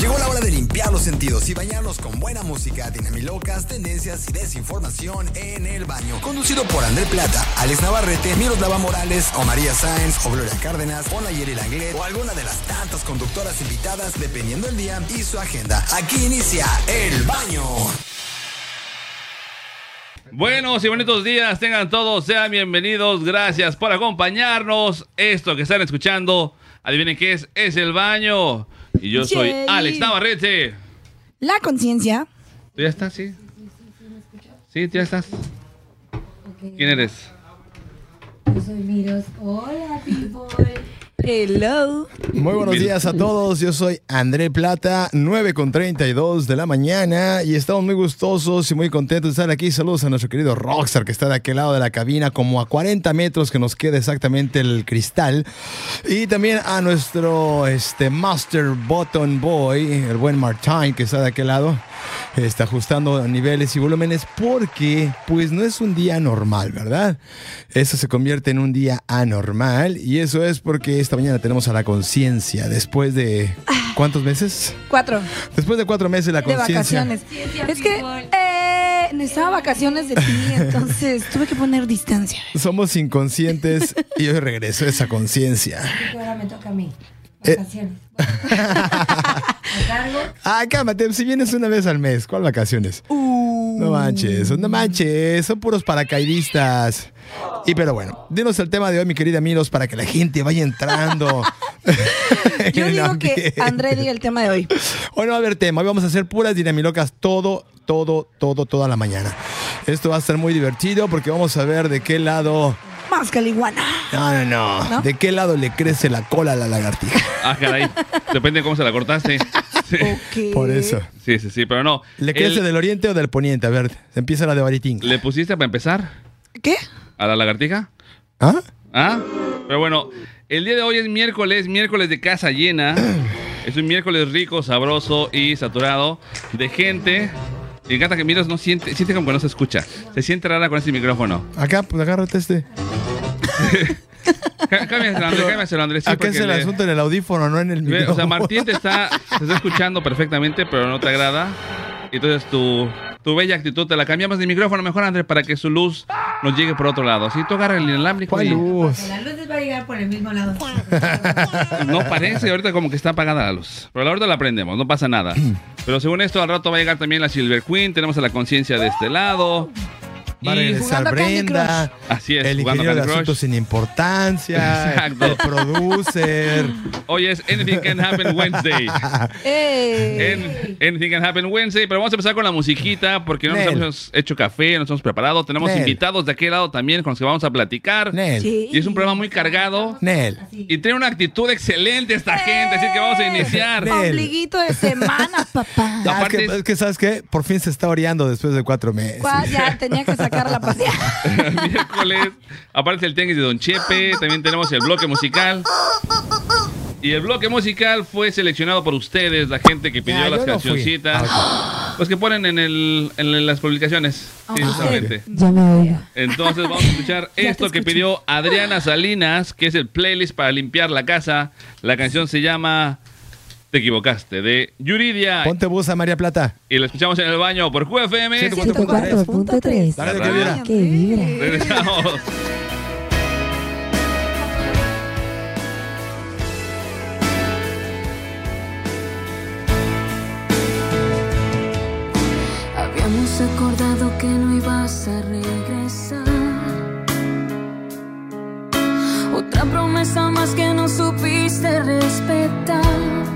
Llegó la hora de limpiar los sentidos y bañarlos con buena música, dinamilocas, tendencias y desinformación en el baño. Conducido por André Plata, Alex Navarrete, Miroslava Morales, o María Sáenz, o Gloria Cárdenas, o Nayeli Langlet, o alguna de las tantas conductoras invitadas, dependiendo el día y su agenda. Aquí inicia El Baño. Buenos y bonitos días, tengan todos, sean bienvenidos, gracias por acompañarnos. Esto que están escuchando, adivinen qué es, es el baño. Y yo soy Yay. Alex Navarrete. La conciencia. ¿Tú ya estás? Sí. Sí, tú ya estás. ¿Quién eres? Yo soy Miros. Hola, people. Hello. Muy buenos días a todos, yo soy André Plata, 9 con 32 de la mañana y estamos muy gustosos y muy contentos de estar aquí. Saludos a nuestro querido Rockstar que está de aquel lado de la cabina, como a 40 metros que nos queda exactamente el cristal. Y también a nuestro este, Master Button Boy, el buen Martine que está de aquel lado, está ajustando niveles y volúmenes porque pues no es un día normal, ¿verdad? Eso se convierte en un día anormal y eso es porque esta mañana tenemos a la conciencia después de ¿cuántos meses? Cuatro. Después de cuatro meses la De conciencia. vacaciones. Ciencia, Es que eh, necesitaba vacaciones de ti, entonces tuve que poner distancia. Somos inconscientes y hoy regreso esa conciencia. Ahora me toca a mí. Eh. Vacaciones. A cargo. Ah, cálmate, si vienes una vez al mes, ¿cuál vacaciones? No manches, no manches, son puros paracaidistas. Y pero bueno, dinos el tema de hoy, mi querida Miros, para que la gente vaya entrando. Yo en digo que. André diga el tema de hoy. Hoy no va a haber tema, hoy vamos a hacer puras dinamilocas todo, todo, todo, toda la mañana. Esto va a estar muy divertido porque vamos a ver de qué lado. Más caliguana. No, no, no. ¿No? ¿De qué lado le crece la cola a la lagartija? Ah, caray. Depende de cómo se la cortaste. Sí. Por eso. sí, sí, sí, pero no. ¿Le crece El- del oriente o del poniente? A ver, empieza la de Baritín. ¿Le pusiste para empezar ¿Qué? a la lagartija? ¿Ah? ¿Ah? Pero bueno, el día de hoy es miércoles, miércoles de casa llena. Es un miércoles rico, sabroso y saturado de gente. Me encanta que Miros no siente, siente como que no se escucha. Se siente rara con este micrófono. Acá, pues agárrate este. Cá- Cámbiaselo, Andrés, cámbiaselo, Andrés. sí, Acá es el le- asunto en el audífono, no en el micrófono. O sea, Martín te está, te está escuchando perfectamente, pero no te agrada. Entonces tu, tu bella actitud te la cambiamos de micrófono mejor, Andrés, para que su luz nos llegue por otro lado. Si tú agarras el inalámbrico ¿Cuál y luz? La luz a por el mismo lado. no parece ahorita como que está apagada la luz. Pero ahorita la prendemos, no pasa nada. Pero según esto, al rato va a llegar también la Silver Queen. Tenemos a la conciencia de este lado. Va a regresar Brenda. así es, El ingeniero de asuntos sin importancia. Exacto. El producer. Hoy es Anything Can Happen Wednesday. En Anything Can Happen Wednesday. Pero vamos a empezar con la musiquita porque no nos Nel. hemos hecho café, nos hemos preparado. Tenemos Nel. invitados de aquel lado también con los que vamos a platicar. Nel. Sí. Y es un programa muy cargado. Nel. Y tiene una actitud excelente esta gente, así que vamos a iniciar. Nel. Ombliguito de semana, papá. Ah, es, Aparte que, es- que, ¿sabes qué? Por fin se está oreando después de cuatro meses. Cuá, Ya tenía que sacar la paseada. Miércoles aparece el tenis de Don Chepe. También tenemos el bloque musical. Y el bloque musical fue seleccionado por ustedes, la gente que pidió Ya, las yo no cancioncitas. Ah, Los que ponen en, el, en las publicaciones. Sí, Ah, justamente. Ya me oigo. Entonces vamos a escuchar esto que pidió Adriana Salinas, que es el playlist para limpiar la casa. La canción se llama Te equivocaste, de Yuridia. Ponte busa, María Plata. Y la escuchamos en el baño por QFM. 104.3. Dale de que vibra. Que vibra. Regresamos. Habíamos acordado que no ibas a regresar. Otra promesa más que no supiste respetar.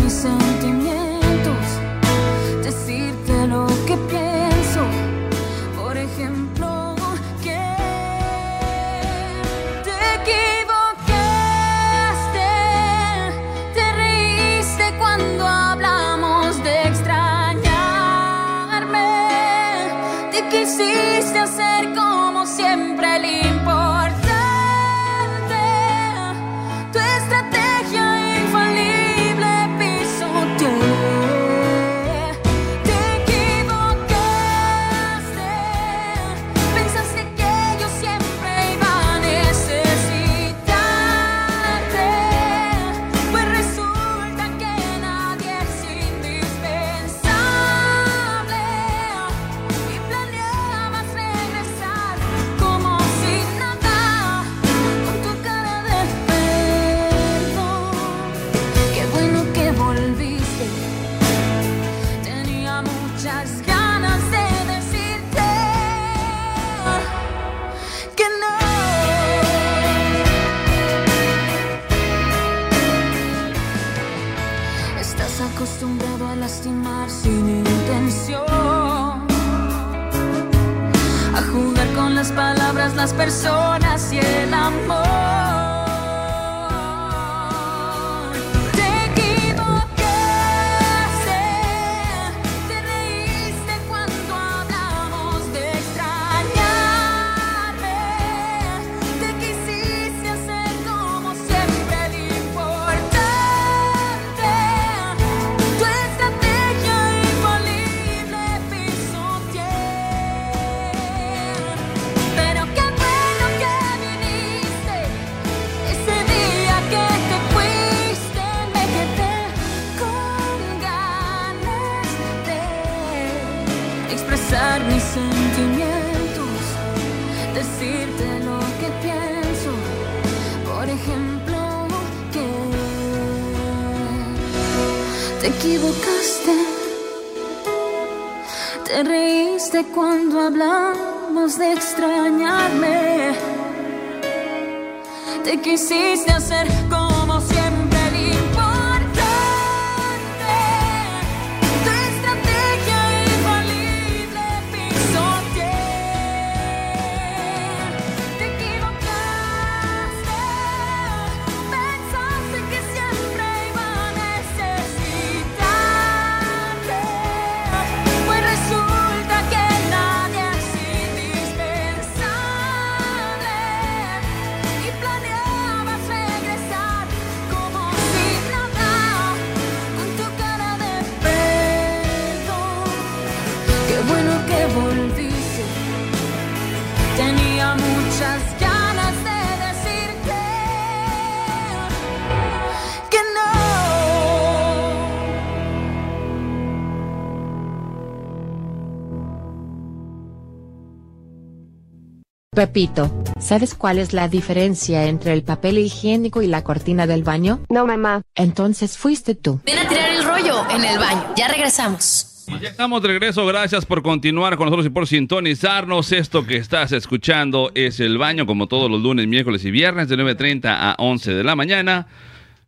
Pepito, ¿sabes cuál es la diferencia entre el papel higiénico y la cortina del baño? No, mamá. Entonces fuiste tú. Ven a tirar el rollo en el baño. Ya regresamos. Y ya estamos de regreso. Gracias por continuar con nosotros y por sintonizarnos. Esto que estás escuchando es El Baño, como todos los lunes, miércoles y viernes, de 9.30 a 11 de la mañana.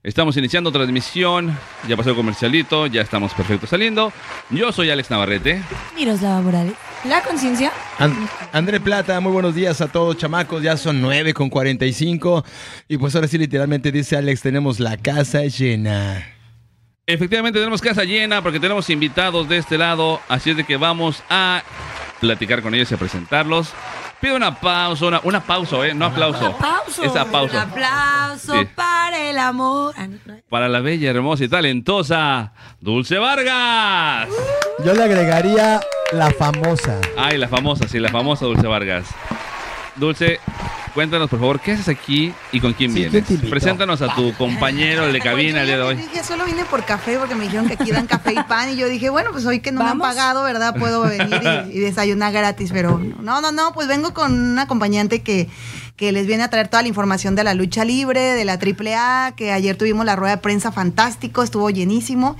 Estamos iniciando transmisión. Ya pasó el comercialito. Ya estamos perfecto saliendo. Yo soy Alex Navarrete. Miroslava Morales. La conciencia. An- André Plata, muy buenos días a todos, chamacos. Ya son 9 con 45. Y pues ahora sí, literalmente dice Alex, tenemos la casa llena. Efectivamente, tenemos casa llena porque tenemos invitados de este lado. Así es de que vamos a platicar con ellos y a presentarlos. Pido una pausa, una, una pausa, ¿eh? No aplauso. Aplauso. Esa pausa. Un aplauso Sí. para el amor. Para la bella, hermosa y talentosa Dulce Vargas. Yo le agregaría la famosa. Ay, la famosa, sí, la famosa Dulce Vargas. Dulce, cuéntanos por favor, ¿qué haces aquí y con quién Sí, vienes? ¿quién te invitó? Preséntanos a tu compañero el de cabina el día de hoy. Dije, solo vine por café porque me dijeron que aquí dan café y pan y yo dije, bueno, pues hoy que no me han pagado, ¿verdad? Puedo venir y, y desayunar gratis, pero no, no, no, pues vengo con un acompañante que, que les viene a traer toda la información de la lucha libre, de la AAA, que ayer tuvimos la rueda de prensa fantástico, estuvo llenísimo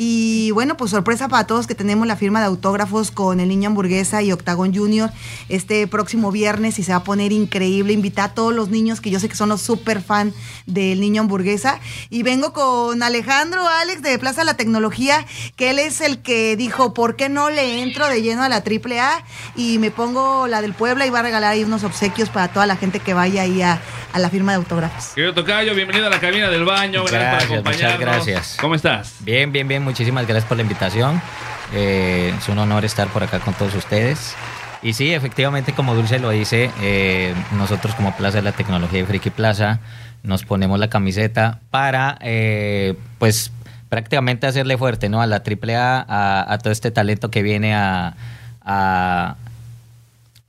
y bueno, pues sorpresa para todos que tenemos la firma de autógrafos con el Niño Hamburguesa y Octagon Junior este próximo viernes y se va a poner increíble. Invita a todos los niños que yo sé que son los súper fan del Niño Hamburguesa. Y vengo con Alejandro Alex de Plaza La Tecnología, que él es el que dijo, ¿por qué no le entro de lleno a la AAA? Y me pongo la del Puebla y va a regalar ahí unos obsequios para toda la gente que vaya ahí a, a la firma de autógrafos. Querido Tocayo, bienvenido a la cabina del baño. Gracias, Gracias, por acompañarnos. muchas gracias. ¿Cómo estás? Bien, bien, bien. Muchísimas gracias por la invitación. Eh, es un honor estar por acá con todos ustedes. Y sí, efectivamente, como Dulce lo dice, eh, nosotros como Plaza de la Tecnología de Friki Plaza nos ponemos la camiseta para, eh, pues, prácticamente hacerle fuerte, ¿no? A la AAA, a, a todo este talento que viene a... a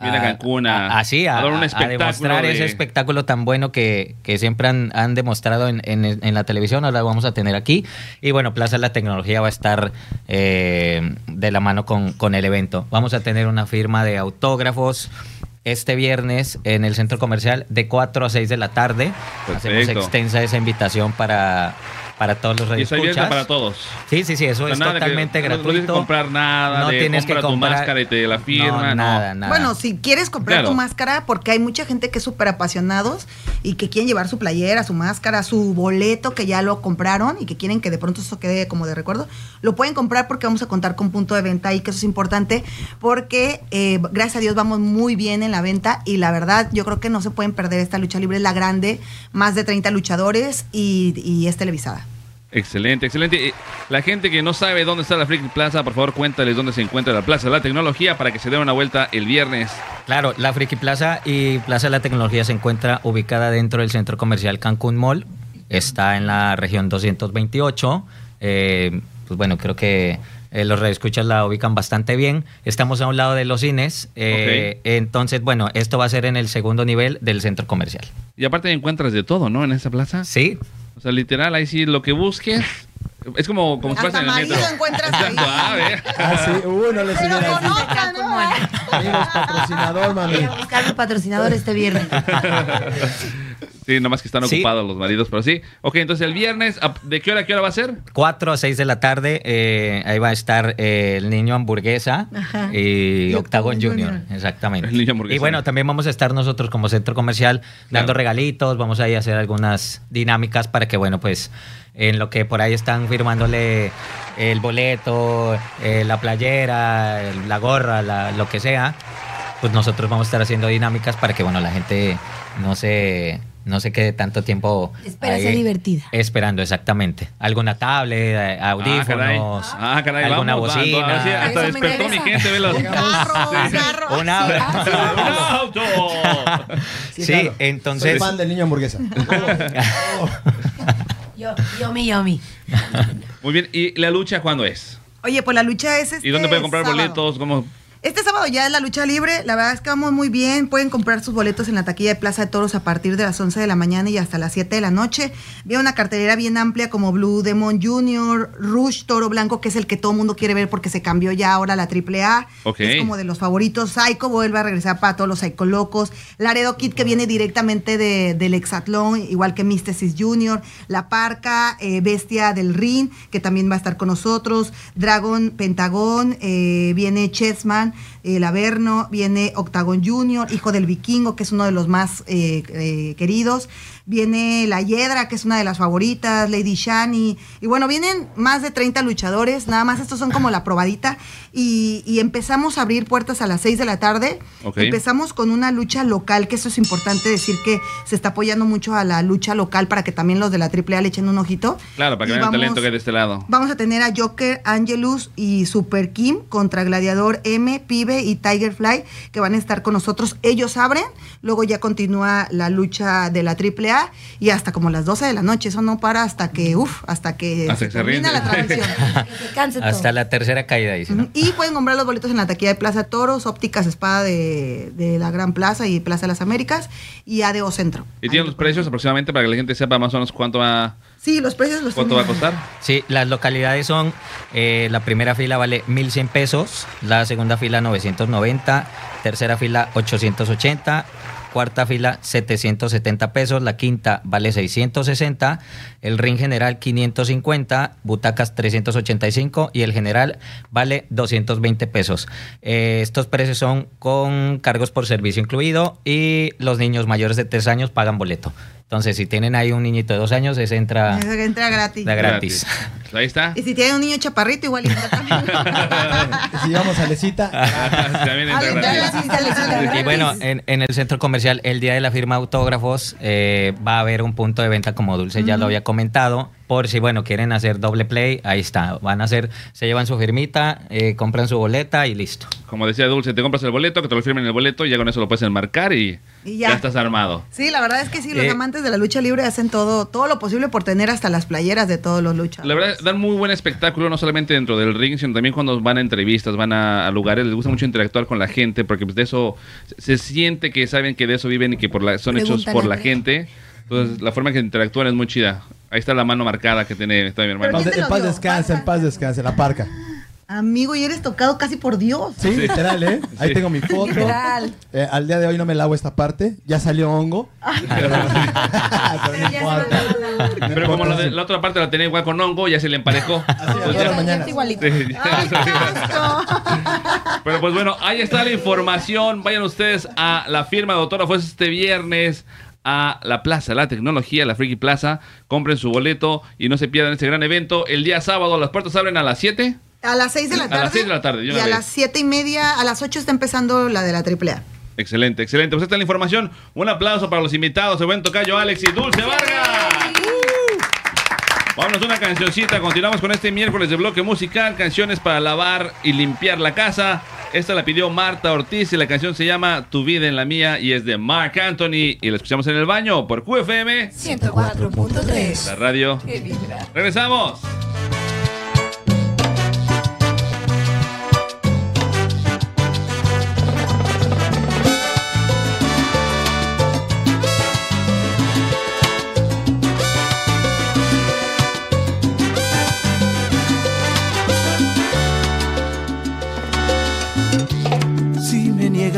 Viene a Cancún a- así, a, a dar un espectáculo demostrar de- ese espectáculo tan bueno que, que siempre han, han demostrado en, en- en la televisión, ahora lo vamos a tener aquí. Y bueno, Plaza de la Tecnología va a estar eh, de la mano con, con el evento. Vamos a tener una firma de autógrafos este viernes en el centro comercial de 4 a 6 de la tarde. Hacemos extensa esa invitación para, para todos los Y abierta radioescuchas. para todos. Sí, sí, sí, eso O sea, es nada que- totalmente no- No gratuito. tienes que comprar nada, No de tienes que compra tu comprar- máscara y te la firma. No, nada, nada. Bueno, si quieres comprar Claro. tu máscara, porque hay mucha gente que es súper apasionados y que quieren llevar su playera, su máscara, su boleto que ya lo compraron y que quieren que de pronto eso quede como de recuerdo, lo pueden comprar porque vamos a contar con punto de venta y que eso es importante porque eh, gracias a Dios vamos muy bien en la venta y la verdad yo creo que no se pueden perder esta lucha libre, es la grande, más de 30 luchadores y, y es televisada. Excelente, excelente. La gente que no sabe dónde está la Friki Plaza, por favor, cuéntales dónde se encuentra la Plaza de la Tecnología para que se den una vuelta el viernes. Claro, la Friki Plaza y Plaza de la Tecnología se encuentra ubicada dentro del centro comercial Cancún Mall. Está en la región 228. Eh, pues bueno, creo que eh, los redescuchas la ubican bastante bien. Estamos a un lado de los cines. eh, Entonces, bueno, esto va a ser en el segundo nivel del centro comercial. Y aparte encuentras de todo, ¿no? En esa plaza. Sí. O sea, literal, ahí sí, lo que busques. Es como, como si fueras en el marido metro. encuentras Exacto, ahí. ah. Ah, sí, uh, no les Pero conozcan, ¿no? Amigos, patrocinador, mami. Voy a buscar mi patrocinador este viernes. Sí, nomás que están Sí. ocupados los maridos, pero sí. Ok, entonces el viernes, ¿a- ¿de qué hora a qué hora va a ser? 4 a 6 de la tarde, eh, ahí va a estar eh, el niño hamburguesa Ajá. y, Y Octagon Junior. Junior. Exactamente. El niño hamburguesa. Y bueno, también vamos a estar nosotros como centro comercial dando Claro. regalitos, vamos a ir a hacer algunas dinámicas para que, bueno, pues en lo que por ahí están firmándole el boleto, eh, la playera, la gorra, la- lo que sea, pues nosotros vamos a estar haciendo dinámicas para que, bueno, la gente no se, no se quede tanto tiempo Espera ahí ser divertida. Esperando, exactamente. Alguna tablet, eh, audífonos, Ah, caray, alguna vamos, va, bocina. sí, hasta despertó mi gente, velos. Un carro, un carro. ¡Un auto! Sí, claro. Soy entonces. fan del niño hamburguesa. Yo, yomi, yomi. Muy bien, ¿y la lucha cuándo es? Oye, pues la lucha es este ¿Y dónde pueden comprar sábado. boletos? ¿Cómo? Este sábado ya es la lucha libre. La verdad es que vamos muy bien. Pueden comprar sus boletos en la taquilla de Plaza de Toros a partir de las 11 de la mañana y hasta las 7 de la noche. Viene una cartelera bien amplia como Blue Demon Jr., Rush, Toro Blanco, que es el que todo el mundo quiere ver porque se cambió ya ahora a la AAA. Ok. Es como de los favoritos. Psycho vuelve a regresar para todos los Psycho locos. Laredo Kid, que viene directamente de, del Exatlón, igual que Mysticis Jr., La Parca, eh, Bestia del Ring, que también va a estar con nosotros. Dragon Pentagón, eh, viene Chessman, el Averno, viene Octagon Jr., Hijo del Vikingo, que es uno de los más eh, eh, queridos. Viene La Hiedra, que es una de las favoritas, Lady Shani. Y bueno, vienen más de 30 luchadores, nada más estos son como la probadita. Y, y empezamos a abrir puertas a las 6 de la tarde. Empezamos con una lucha local, que eso es importante decir que se está apoyando mucho a la lucha local para que también los de la AAA le echen un ojito. Claro, para que vean el talento que hay de este lado. Vamos a tener a Joker, Angelus y Super Kim contra Gladiador M, Pibe y Tiger Fly, que van a estar con nosotros. Ellos abren, luego ya continúa la lucha de la AAA y hasta como las 12 de la noche. Eso no para hasta que, uff, hasta que Hasta que se termina rinde. la transmisión. Que se canse todo. Hasta la tercera caída, dice. Y pueden comprar los boletos en la taquilla de Plaza Toros, Ópticas Espada de, de la Gran Plaza y Plaza de las Américas y ADO Centro. ¿Y tienen los precios aproximadamente para que la gente sepa más o menos cuánto va, Sí, los precios los cuánto va a costar? Sí, las localidades son, eh, la primera fila vale 1.100 pesos, la segunda fila 990, tercera fila 880, cuarta fila 770 pesos, la quinta vale 660, el ring general 550, butacas 385 y el general vale 220 pesos. Eh, estos precios son con cargos por servicio incluido y los niños mayores de 3 años pagan boleto. Entonces, si tienen ahí un niñito de 2 años, ese entra Ese entra gratis. de gratis. Pues Ahí está. Y si tienen un niño chaparrito, igual entra también. Si vamos a Lecita, También entra Ah, gratis. Y bueno, en, en el centro comercial, el día de la firma de autógrafos, eh, va a haber un punto de venta, como Dulce ya lo había comentado. Por si, bueno, quieren hacer doble play, ahí está. Van a hacer, se llevan su firmita, eh, compran su boleta y listo. Como decía Dulce, te compras el boleto, que te lo firmen el boleto y ya con eso lo puedes enmarcar y, Y ya. ya. estás armado. Sí, la verdad es que sí, los Eh. amantes de la lucha libre hacen todo, todo lo posible por tener hasta las playeras de todos los luchadores. La verdad, dan muy buen espectáculo, no solamente dentro del ring, sino también cuando van a entrevistas, van a, a lugares, les gusta mucho interactuar con la gente, porque pues de eso se siente que saben que de eso viven y que por la, son hechos por la gente. Entonces, la forma en que interactúan es muy chida. Ahí está la mano marcada que tiene está mi en hermano. paz, ¿quién te en paz dio? descanse, en paz descanse, la parca. Amigo, y eres tocado casi por Dios. Sí, literal, ¿eh? Ahí Sí. tengo mi foto. Literal. Eh, al día de hoy no me lavo esta parte. Ya salió hongo. Pero, como la, de- la otra parte la tenía igual con hongo, ya se le emparejó. Así, Pues ya-. Es igualito. Sí, Pero pues bueno, ahí está la información. Vayan ustedes a la firma de autógrafos este viernes a la Plaza, la tecnología, la Friki Plaza. Compren su boleto y no se pierdan este gran evento. El día sábado las puertas abren a las 7. A las 6 de la A tarde. las seis de la tarde, de Y a vez. las 7 y media, a las 8 está empezando la de la AAA. Excelente, excelente. Pues esta es la información. Un aplauso para los invitados. El buen tocayo Alex y Dulce Vargas. Vámonos a una cancioncita. Continuamos con este miércoles de bloque musical. Canciones para lavar y limpiar la casa. Esta la pidió Marta Ortiz y la canción se llama Tu vida en la mía y es de Mark Anthony. Y la escuchamos en el baño por QFM, 104.3. la radio. Qué vibra. Regresamos.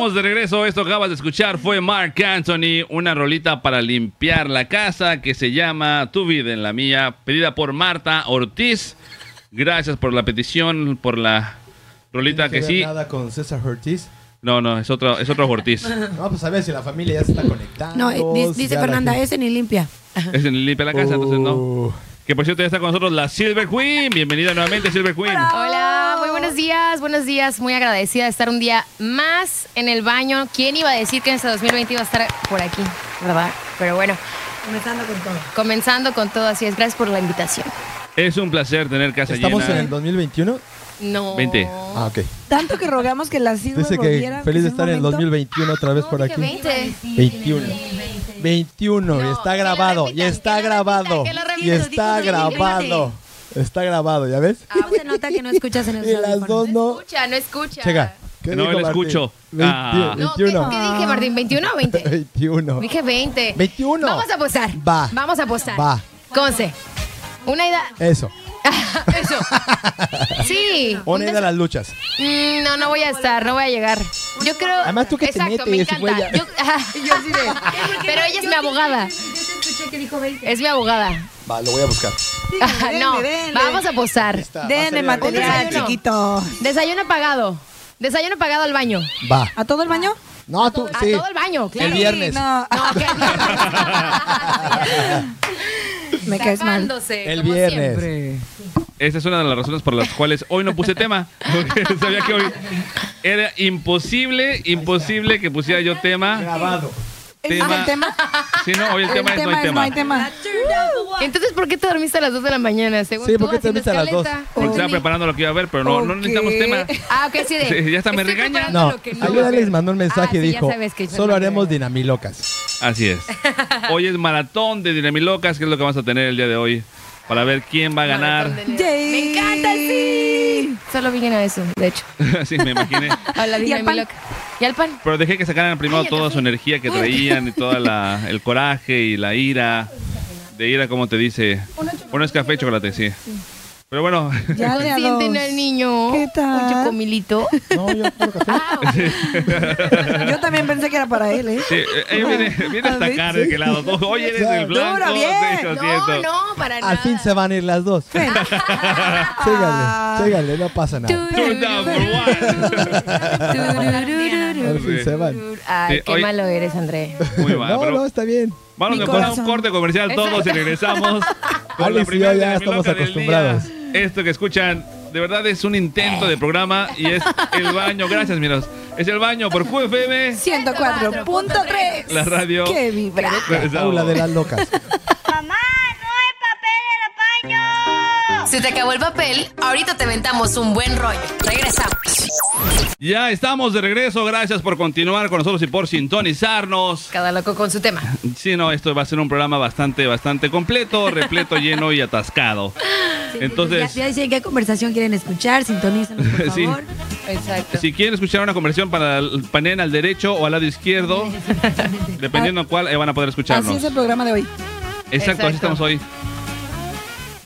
Estamos de regreso. Esto que acabas de escuchar fue Mark Anthony, una rolita para limpiar la casa que se llama Tu vida en la mía, pedida por Marta Ortiz. Gracias por la petición, por la rolita No que tiene sí. nada con César Ortiz. No, no, es otro, es otro Ortiz. No, pues a ver si la familia ya se está conectando. No, eh, si dice la Fernanda, ese ni limpia. Es en limpia la casa, entonces Uh. no. Que por cierto ya está con nosotros la Silver Queen. Bienvenida nuevamente, Silver Queen. Hola, buenos días, buenos días. Muy agradecida de estar un día más en el baño. ¿Quién iba a decir que en este 2020 iba a estar por aquí? ¿Verdad? Pero bueno, Comenzando con todo. comenzando con todo, así es. Gracias por la invitación. Es un placer tener casa ¿Estamos en el 2021? No. 20. Ah, ok. Tanto que rogamos que la Silver Dice que feliz de estar en el momento. 2021 otra vez por aquí. 20. 21. 21, y está grabado, y está grabado, y está grabado. Está grabado, ¿ya ves? ¿Cómo se nota que no escuchas en el Y las dos no. Escucha, no escucha. Checa. ¿qué No, dijo le Martín? escucho. 20, Ah. No, ¿qué, 21. qué dije, Martín? ¿21 o 20? 21. Dije 20. 21. Vamos a apostar. Va. Vamos a apostar. Va. Conce. Una idea. Eso. Eso. Sí. Una idea de las luchas. Mm, no, no voy a estar, no voy a llegar. Yo creo. Además, tú que te Exacto, me metes, encanta. güey, ya. Yo, yo sí de- Pero ella es mi abogada. escuché que dijo 20. Es mi abogada. Va, lo voy a buscar. no, denle. vamos a apostar. Denle material, desayuno. chiquito. Desayuno pagado. Desayuno pagado al baño. Va. ¿A todo el baño? No, tú, A sí. todo el baño, claro. El viernes. No, No, ¿qué? me caes mal. El como viernes. siempre. Esa es una de las razones por las cuales hoy no puse tema. Porque sabía que hoy era imposible, imposible que pusiera yo tema. Grabado. ¿Ese es el tema? Sí, no, hoy el, El tema, es no hay tema. tema. Entonces, ¿por qué te dormiste a las 2 de la mañana? Según Sí, ¿por qué te dormiste a las dos? escaleta. Porque estaba preparando lo que iba a ver, pero no, no Ok. necesitamos tema. Ah, ok, sí de. Sí, ya hasta me regaña. No, no ayer va a Alex ver. mandó un mensaje Ah, y sí, dijo, solo no haremos dinamilocas. Así es. Hoy es maratón de Dinamilocas, que es lo que vamos a tener el día de hoy. Para ver quién va a ganar. Me encanta, sí. Solo vine a eso, de hecho. sí, me imaginé. A la ¿Y al pan? ¿Y al pan? Pero dejé que sacaran primero Ay, toda café. su energía que traían y toda la, el coraje y la ira. De ira, como te dice. Bueno, es café y chocolate, sí. Pero bueno, Ya de a dos. Sienten al niño. ¿Qué tal? Un chocomilito. No, yo café. Yo también pensé que era para él, ¿eh? sí, eh, ella viene, viene a destacar de qué lado. Tú, Oye, eres el blanco. Duro, bien. No, siento. no, para nada. Al fin se van a ir las dos. síganle, síganle, no pasa nada. Down for one. Al fin se van. Ay, qué malo eres, André. Muy mal, No, pero no, está bien. vamos a un corte comercial todos y regresamos con Alex la y primera yo ya estamos del día. Esto que escuchan, de verdad es un intento de programa y es el baño. Gracias, miros. Es el baño por QFM, 104.3. la radio. ¡Qué vibra! Paula de las locas. Se te acabó el papel, ahorita te ventamos un buen rollo. Regresamos. Ya estamos de regreso. Gracias por continuar con nosotros y por sintonizarnos. Cada loco con su tema. Sí, no, esto va a ser un programa bastante, bastante completo, repleto, lleno y atascado. Entonces, Ya, ya dicen qué conversación quieren escuchar, sintonízanos, por Sí. favor. Exacto. si quieren escuchar una conversión para el panel al derecho o al lado izquierdo, dependiendo cuál, eh, van a poder Así escucharnos. es el programa de hoy. Exacto, así estamos hoy.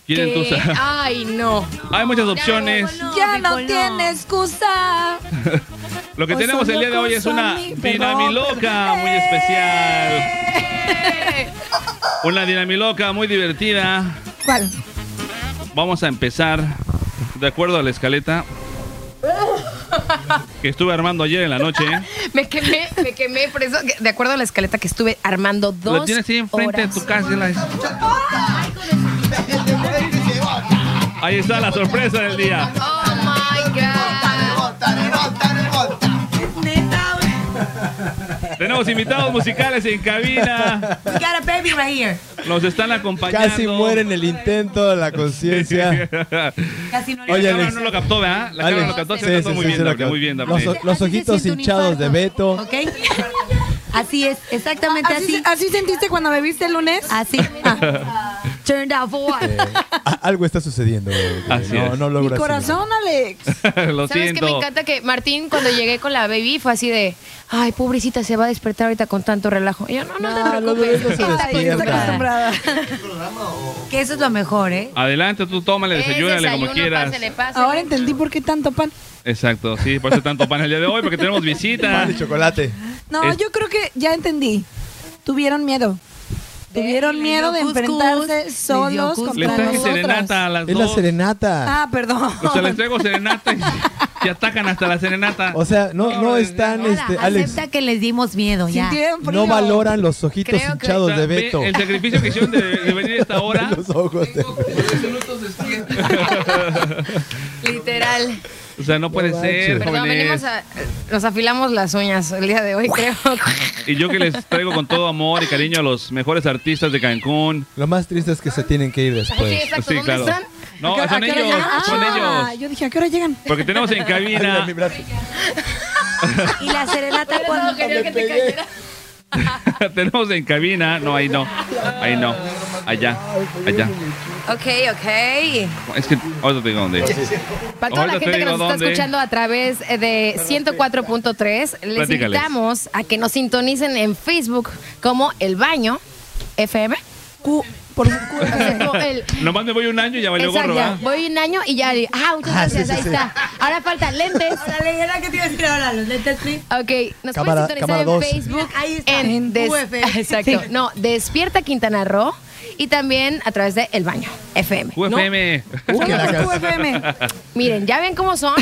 ¿Quieren Ay, no. Hay muchas opciones. Ya no tiene excusa. Lo que Hoy tenemos el día de hoy es una dinamiloca muy especial. Una dinamiloca muy divertida. ¿Cuál? Vamos a empezar de acuerdo a la escaleta que estuve armando ayer en la noche. Me quemé, me quemé. Por eso, de acuerdo a la escaleta que estuve armando dos La tienes ahí enfrente horas. de tu casa. la- Ahí está la sorpresa del día. Oh my God. Tenemos invitados musicales en cabina. We got a baby right here. Nos están acompañando. Casi muere en el intento de la conciencia. Casi no Oye, cámara Alex. no lo captó, ¿verdad? La cámara Alex, lo captó, se sí, muy sí, bien, lo muy bien. Los, los ojitos hinchados de Beto. ¿Ok? Así es, exactamente ¿Así, así. así sentiste cuando me viste el lunes? Así. Turned out for what? Eh, algo está sucediendo. Así no, es. no Mi logro así. corazón, Alex. lo ¿Sabes qué? Me siento. encanta que Martín, cuando llegué con la baby, fue así de, ay, pobrecita, se va a despertar ahorita con tanto relajo. Y yo, no, no, No, te preocupes. no se Está Ay, está despiertan. acostumbrada. Que eso es lo mejor, ¿eh? Adelante, tú tómale, Es desayúnale como quieras. Ahora entendí por qué tanto pan. Exacto, sí, por eso tanto pan el día de hoy, porque tenemos visita. Pan y chocolate. No, Es- yo creo que ya entendí. Tuvieron miedo. Tuvieron les miedo de enfrentarse les solos. Les contra traje nosotras. serenata a las Es la serenata. Ah, perdón. O sea, les traigo serenata y, y atacan hasta la serenata. O sea, no, no están, Nada, este, Alex, acepta que les dimos miedo ya. Sintieron frío. no valoran los ojitos Creo que- hinchados sea, de ve Beto. el sacrificio que hicieron de, de venir a esta hora. Los ojos de Literal. O sea, no puede ser. Perdón, venimos a. Nos afilamos las uñas el día de hoy, creo. Y yo que les traigo con todo amor y cariño a los mejores artistas de Cancún. Lo más triste es que se tienen que ir Sí, después. exacto. Sí, ¿Dónde claro. están? No, ¿A qué- a son ellos, llegan? son Ah, ellos. Yo dije, ¿a qué hora llegan? Porque tenemos en cabina, Y la serenata cuando Quería que te cayera. tenemos en cabina, no, ahí no, ahí no, allá, allá. Ok, ok. Es que, ahorita te digo dónde. Para toda la gente que nos está dónde. escuchando a través de 104.3, les Platícales. invitamos a que nos sintonicen en Facebook como El Baño FM. Q, por Nomás me voy un año y ya valió Exacto, gorro, ¿verdad? voy un año y ya. Ah, muchas Ah, sí, gracias, sí, ahí sí. está. Ahora faltan lentes. Órale, ¿era qué te iba a decir ahora? Los lentes, please. Ok, nos Cámara- pueden cámara sintonizar dos. en Facebook. Ahí está. En En Des- UFM. Exacto. Sí. No, Despierta Quintana Roo y también a través de El Baño FM. ¿no? UFM. QFM. Miren, ya ven cómo son.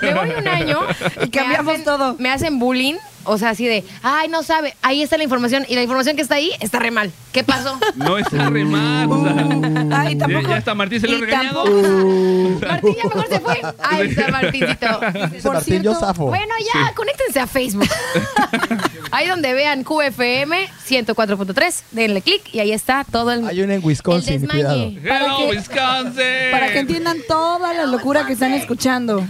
Me voy un año Y cambiamos hacen- todo. Me hacen bullying. O sea, así de, ay, no sabe, ahí está la información y la información que está ahí está re mal. ¿Qué pasó? No está re mal. o sea, Ay, ya, tampoco. ya está Martín se lo regañado. tampoco- Martín ya mejor se fue. Ahí está Martincito. Martín, yo zafo. Bueno, ya, conéctense a Facebook. ahí donde vean QFM 104.3, denle clic y ahí está todo el. Hay una en Wisconsin, cuidado. Hello, que- Wisconsin. Para que entiendan toda la locura que están escuchando.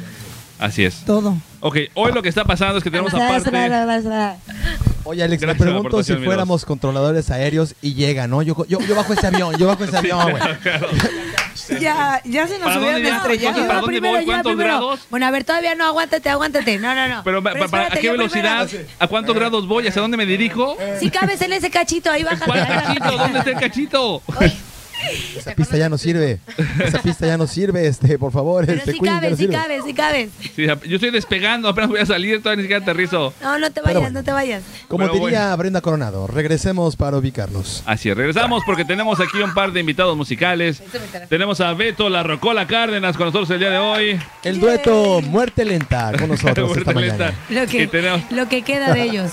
Así es. Todo. Ok, hoy lo que está pasando es que tenemos aparte. Oye, Alex, me Gracias a la pregunto si fuéramos controladores aéreos y llega, ¿no? Yo, yo, yo bajo ese avión, yo bajo ese avión, güey. Ya, ya se nos ¿Para hubieran estrellado. ¿Para dónde primero, voy? ¿Cuántos grados? Bueno, a ver, todavía no, aguántate, aguántate. No, no, no. Pero, ¿a qué velocidad? primero. ¿A cuántos grados voy? ¿Hacia dónde me dirijo? Si cabes en ese cachito, ahí bájate. ¿Cuál ahí bájate. cachito? ¿Dónde está el cachito? Esa pista ya no sirve. Esa pista ya no sirve, este, por favor. Pero este sí Queen, no cabes, sí sirve. cabes, sí cabes. Sí, yo estoy despegando, apenas voy a salir, todavía ni siquiera aterrizo. No, no te vayas, bueno. no te vayas. Como Pero diría Brenda Coronado, regresemos para ubicarnos. Así es, regresamos porque tenemos aquí un par de invitados musicales. Tenemos a Beto La Rocola Cárdenas con nosotros el día de hoy. El dueto Muerte Lenta con nosotros esta Muerte mañana. lenta. Lo que, Y tenemos, lo que queda de ellos.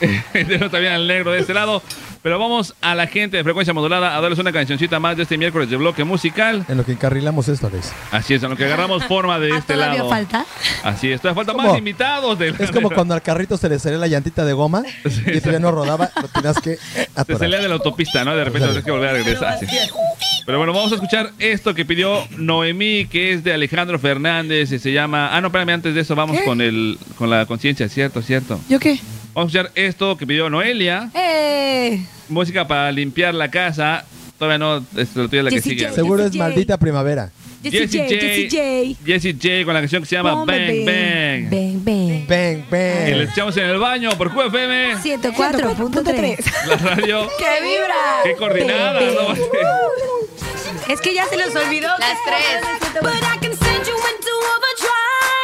tenemos también al negro de este lado. Pero vamos a la gente de frecuencia modulada a darles una cancioncita más de este miércoles de bloque musical. En lo que encarrilamos esto, Alex. Así es, en lo que agarramos forma de Ah, este ¿Todavía lado. falta? Así es, todavía falta ¿Cómo? más invitados. De Es como cuando al carrito se le salía la llantita de goma y todavía no rodaba, lo tenías que Se atorar. salía de la autopista, ¿no? De repente tienes que volver a regresar. Así. Pero bueno, vamos a escuchar esto que pidió Noemí, que es de Alejandro Fernández y se llama... Ah, no, espérame, antes de eso vamos ¿Qué? con el con la conciencia, cierto, cierto. ¿Yo qué? Vamos a escuchar esto que pidió Noelia, ¡Eh! música para limpiar la casa. Todavía no, es la tuya la que Jessie sigue. J. Seguro es Jessie J. maldita primavera. Jessie J, Jessie J. Jessie J con la canción que se llama Ponme Bang Bang. Bang, bang. Bang, Y le bang. echamos en el baño por QFM, 104.3. la radio. ¡Que vibra! ¡Qué coordinada! ¿no? Es que ya se los olvidó. Las tres. But I can send you into overdrive.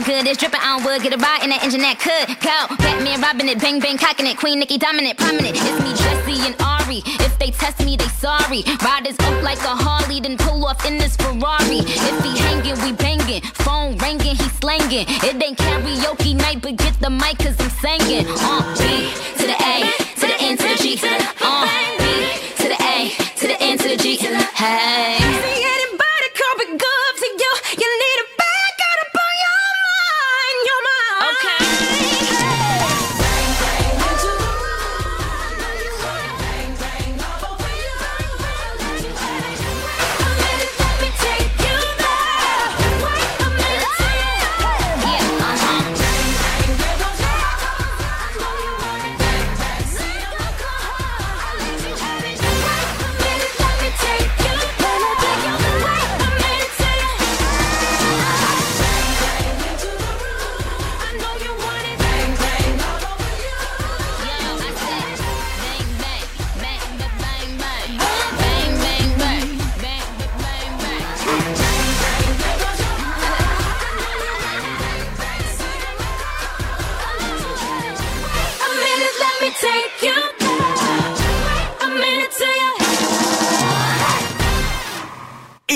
Good, it's dripping on wood, get a ride in that engine that could go. Batman robbing it, bang bang cocking it, Queen Nikki dominant, prominent. It's me, Jesse and Ari. If they test me, they sorry. Riders up like a Harley, then pull off in this Ferrari. If he hanging, we banging. Phone ringing, he slanging. It ain't karaoke night, but get the mic, cause I'm singing. Uh,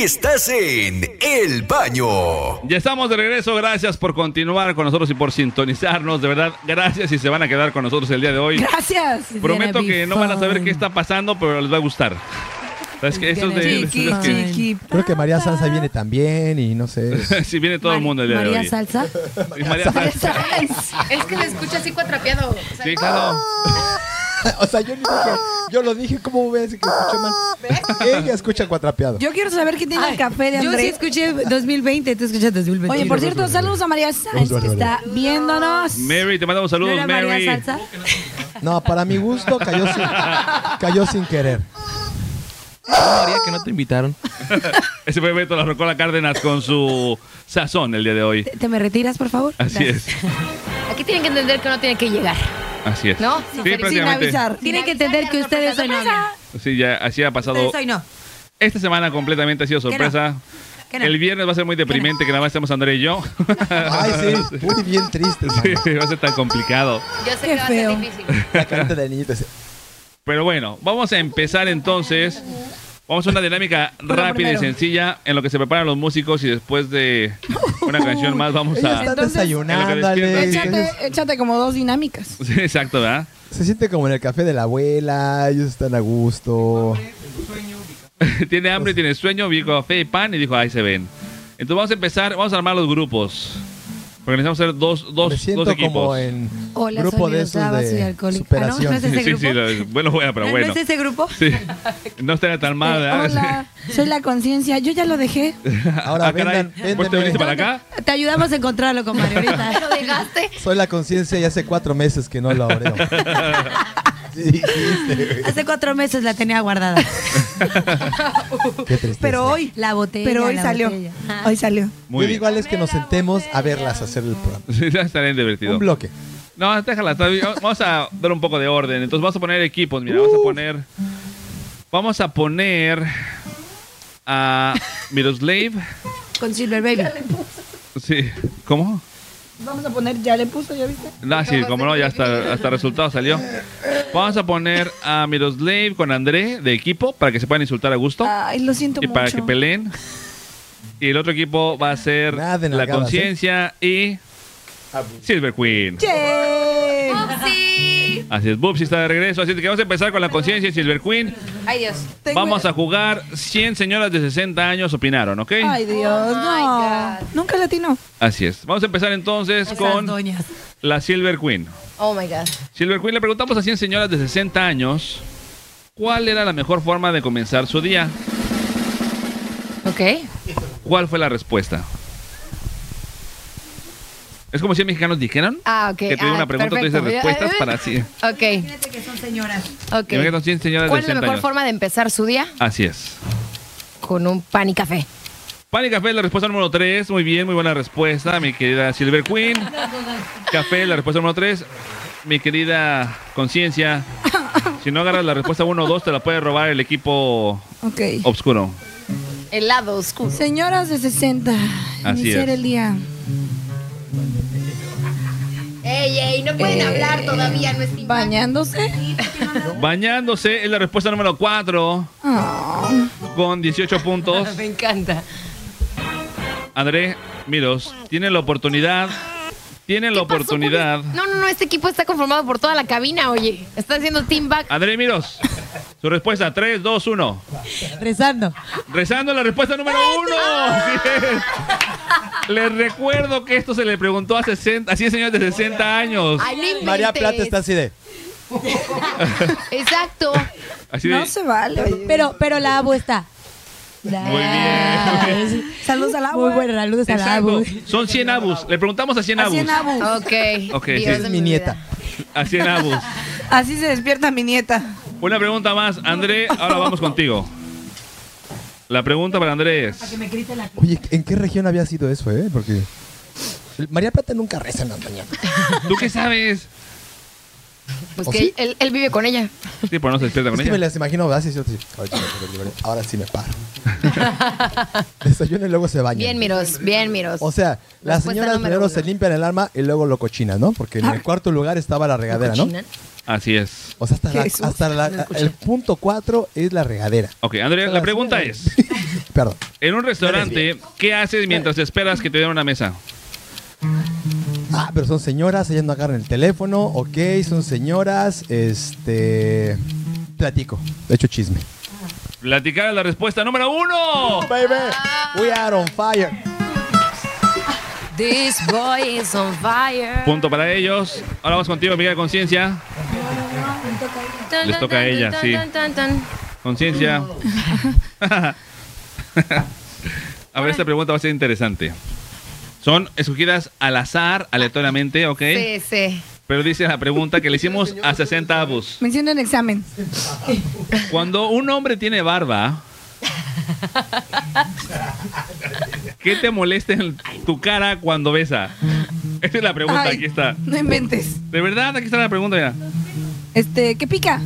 Estás en El Baño. Ya estamos de regreso, gracias por continuar con nosotros y por sintonizarnos, de verdad, gracias y se van a quedar con nosotros el día de hoy. Gracias. Prometo que no van a saber qué está pasando, pero les va a gustar. Es que esto es de... es que- Creo que María Sansa viene también y no sé. sí, viene todo el mundo el día de María hoy. Salsa. María Salsa. Es que me escucha así cuatrapeado. Sí, claro. o sea, yo ni dije, yo lo dije, ¿cómo ves que escuché mal? Ella escucha cuatrapeado. Yo quiero saber qué tiene el café de Yo André. sí escuché 2020, tú escuchas 2021. Oye, por cierto, saludos a María Sáenz, que está viéndonos. Mary, te mandamos ¿No saludos, María Mary. Salsa? No, para mi gusto cayó sin, cayó sin querer. María, que no te invitaron. Ese fue Beto La Rocola Cárdenas con su sazón el día de hoy. ¿Te, te me retiras, por favor? Así es, Aquí tienen que entender que no tiene que llegar. así es. ¿No? Sí, prácticamente. Tienen que entender que ustedes hoy no. Sí, ya así ha pasado. Ustedes hoy no. Esta semana completamente ha sido sorpresa. No. El viernes va a ser muy deprimente que nada más estemos André y yo. Ay, sí, muy bien triste. Sí, va a ser tan complicado. Yo sé que va a ser difícil. La carita de niñito. Pero bueno, vamos a empezar entonces. Vamos a una dinámica rápida y sencilla en lo que se preparan los músicos y después de una canción más vamos a... está Entonces, desayunando, en lo que despierta. Alex. Échate, échate como dos dinámicas. Sí, exacto, ¿verdad? Se siente como en el café de la abuela, ellos están a gusto. tiene hambre, tiene sueño, vio café y pan y dijo, ahí se ven. Entonces vamos a empezar, vamos a armar los grupos. Porque necesitamos hacer dos, dos, Me siento dos equipos. como en Hola, grupo soy de esos de alcohólica. Ah, ¿no? superación. ¿No es ese Sí, sí, grupo? lo- bueno, bueno, pero ¿No bueno. es ese grupo? Sí. No estaría tan mal, ¿verdad? Hola, soy la conciencia. Yo ya lo dejé. Ahora Ah, caray. vendan. ¿Pues te viniste para acá? Te ayudamos a encontrarlo con Mario ahorita. ¿Lo dejaste? Soy la conciencia y hace cuatro meses que no lo oreo. Dijiste. Hace cuatro meses la tenía guardada. Qué tristeza. Pero hoy, La botella. pero hoy la salió. botella. Hoy salió. Muy Yo bien. digo, Alex, que nos sentemos a verlas hacer el programa. Sí, divertido. Un bloque. No, déjala. está bien. Vamos a dar un poco de orden. Entonces vamos a poner equipos. Mira, vamos a poner. Vamos a poner a Miroslave. Con Silver Baby. Sí. ¿Cómo? Vamos a poner, ya le puso, ¿ya viste? No, sí, como no, ya hasta, hasta resultado salió. Vamos a poner a Miroslave con André de equipo para que se puedan insultar a gusto Ay, lo siento y mucho. para que peleen. Y el otro equipo va a ser Nada de la nalgadas, conciencia y Silver Queen. Che. Así es, Bubsy está de regreso. Así que vamos a empezar con la conciencia y Silver Queen. Ay, Dios. Vamos a jugar 100 señoras de 60 años opinaron, ¿ok? Ay, Dios, no. Nunca latino. Así es. Vamos a empezar entonces Esas con doñas. la Silver Queen. Oh my God. Silver Queen le preguntamos a 100 señoras de 60 años cuál era la mejor forma de comenzar su día. Ok. ¿Cuál fue la respuesta? Es como si mexicanos dijeran Ah, ok. que te Ah, una pregunta, tú dices perfecto. respuestas para así. Ok. Fíjate que son señoras. Ok. Imagínate, son 100 señoras de ¿Cuál es la 60 mejor años. forma de empezar su día? Así es. Con un pan y café. Pan y café, la respuesta número 3. Muy bien, muy buena respuesta, mi querida Silver Queen. Café, la respuesta número 3. Mi querida conciencia. Si no agarras la respuesta 1 o 2, te la puede robar el equipo Ok. Obscuro. El lado oscuro. Señoras de 60. Así iniciar es. el día. Ey, ey, no pueden Eh, hablar todavía, no es Bañándose. Bañándose es la respuesta número 4 Ah. con 18 puntos. Me encanta. André, Miros, tiene la oportunidad. Tiene la oportunidad. No, no, no, este equipo está conformado por toda la cabina, oye. Está haciendo team back. André, Miros, su respuesta 3, 2, 1. Rezando. Rezando la respuesta número 1. Les recuerdo que esto se le preguntó a 60, a 100 señores de 60 años. Ay, no. María Plata está así de. Exacto. Así de, se vale. oye. Pero, pero la abo está. Muy bien. Saludos al agua. Muy buena, saludos a la Exacto. abo. Son 100 abus. Le preguntamos a 100 A abus. 100 abus. Ok. Ok, Dios sí. de Mi nieta. A 100 abus. Así se despierta mi nieta. Una pregunta más. André, ahora vamos contigo. La pregunta para André es... Oye, ¿en qué región había sido eso, eh? Porque. María Plata nunca reza en las mañanas. ¿Tú qué sabes? Pues ¿O que sí? él, él vive con ella. Sí, pero no se despierta con Es que me ella. las imagino, ¿verdad? Sí, sí, sí. Ahorita, Ahora sí me paro. Desayuno y luego se baña. Bien, Miros, bien, Miros. O sea, las Respuesta señoras primero uno. se limpian el alma y luego lo cochinan, ¿no? Porque en el cuarto lugar estaba la regadera, ¿no? ¿Cochinan? Así es. O sea, hasta, la- hasta la- el punto cuatro es la regadera. Ok, André, la pregunta es... Perdón. En un restaurante, ¿qué haces mientras esperas que te den una mesa? Ah, pero son señoras, ellas no agarran el teléfono, ok, son señoras, este... Platico, de hecho chisme. Platicar es la respuesta número uno. Baby, we are on fire. This boy is on fire. Punto para ellos. Ahora vamos contigo, amiga de conciencia. Les toca a ella, sí. Conciencia. a ver, esta pregunta va a ser interesante. Son escogidas al azar, aleatoriamente, ¿ok? Sí, sí. Pero dice la pregunta que le hicimos a 60 abus. Menciono en examen. Cuando un hombre tiene barba, ¿qué te molesta en tu cara cuando besa? Esta es la pregunta, Ay, aquí está. No inventes. De verdad, aquí está la pregunta ya. Este, ¿qué pica?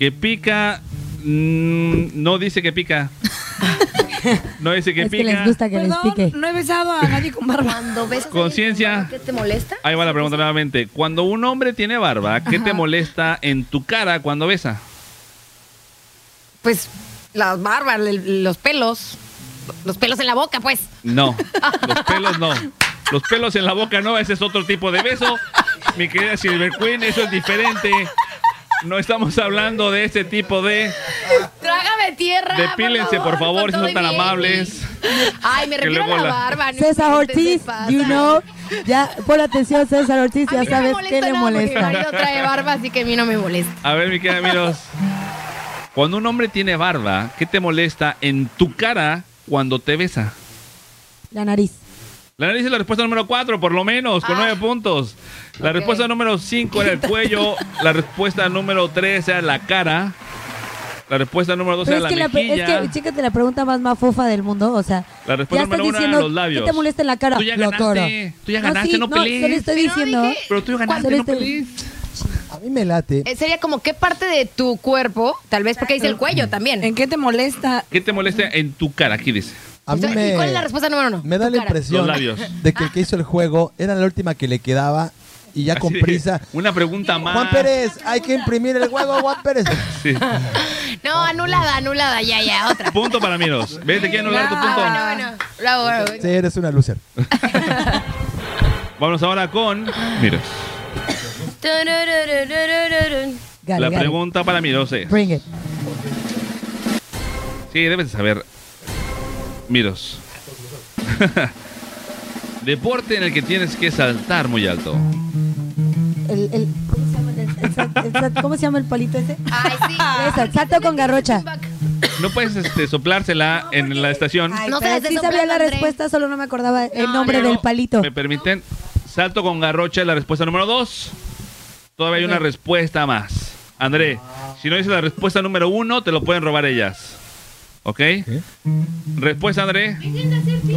Que pica, mm, no dice que pica. No dice que Es que les gusta que les Perdón, pique. no he besado a nadie con barba. Cuando ves Conciencia. ¿Qué te molesta? Ahí va la pregunta nuevamente. Cuando un hombre tiene barba, ¿qué te molesta en tu cara cuando besa? Pues las barbas, los pelos. Los pelos en la boca, pues. No, los pelos no. Los pelos en la boca no, ese es otro tipo de beso. Mi querida Silver Queen, eso es diferente. No estamos hablando de ese tipo de... Trágame tierra. Depílense, por favor, si son tan bien. amables. Ay, me refiero a la la- barba. no César Ortiz, you know. Ya, pon atención, César Ortiz, ya no sabes qué le molesta. marido trae barba, así que a mí no me molesta. A ver, mi querida Miros. Cuando un hombre tiene barba, ¿qué te molesta en tu cara cuando te besa? La nariz. La nariz es la respuesta número 4, por lo menos, con 9 puntos. La Ok. respuesta número 5 era el cuello. la respuesta número 3 era la cara. La respuesta número 2 Pero era es que, la la, mejilla. es que, chécate la pregunta más mafofa del mundo. O sea, La ya respuesta número 1 eran diciendo, los labios. ¿qué te molesta en la cara? Tú ya la ganaste, cara. tú ya ganaste, sí, no Se lo pelees. estoy Pero diciendo. dije- Pero tú ganaste, Solo no estoy- pelees. A mí me late. Eh, Sería como qué parte de tu cuerpo, tal vez porque dice el cuello también. ¿En qué te molesta? ¿Qué te molesta en tu cara? Aquí dice. A mí O sea, me, ¿Y cuál es la respuesta número uno? me da la cara. impresión de que el que hizo el juego era la última que le quedaba y ya con Así prisa. Una pregunta más. Juan Pérez, hay que imprimir el juego, Juan Pérez. Sí. No, anulada, anulada, ya, ya, otra. Punto para Miros. ¿Ves? Te quiero anular tu punto. Ah, bueno, bueno. Bravo, bravo. Sí, eres una loser. Vamos ahora con Miros. La pregunta para Miros es... Bring it. Sí, debes de saber. Miros. Deporte en el que tienes que saltar muy alto. El, el, ¿cómo, se llama el, el sal- el sal- ¿Cómo se llama el palito ese? Ay, sí. Esa, salto con garrocha. No puedes este, soplársela en la estación. Ay, No se Pero sí sabía la André. respuesta, solo no me acordaba el No, nombre del palito. ¿Me permiten? Salto con garrocha es la respuesta número dos. Todavía hay una respuesta más. André, si no dices la respuesta número uno, te lo pueden robar ellas. ¿Ok? Respuesta, André.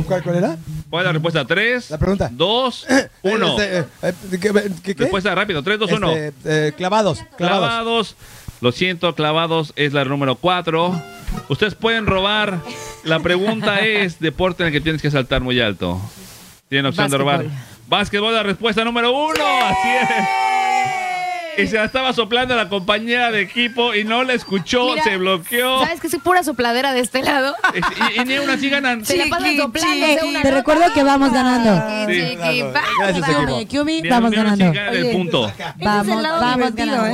¿Cuál, era? ¿Cuál es la respuesta? Tres, La pregunta. dos, uno. Este, eh, eh, ¿qué- qué- qué- qué? Respuesta rápido. Tres, dos, uno. Este, eh, clavados, clavados. Clavados. Lo siento, clavados es la número 4. Ustedes pueden robar. La pregunta es deporte en el que tienes que saltar muy alto. Tienen opción de robar. Básquetbol, la respuesta número uno. Así es. Y se la estaba soplando a la compañera de equipo y no la escuchó, Mira, se bloqueó. ¿Sabes que soy pura sopladera de este lado? Y, y ni aún así ganan. Se la pasan soplando. Eh, de una te nota. recuerdo que vamos ganando. Sí. Chiqui, va. Gracias, vamos así ganando. ganan el punto. Vamos, lado vamos ganando.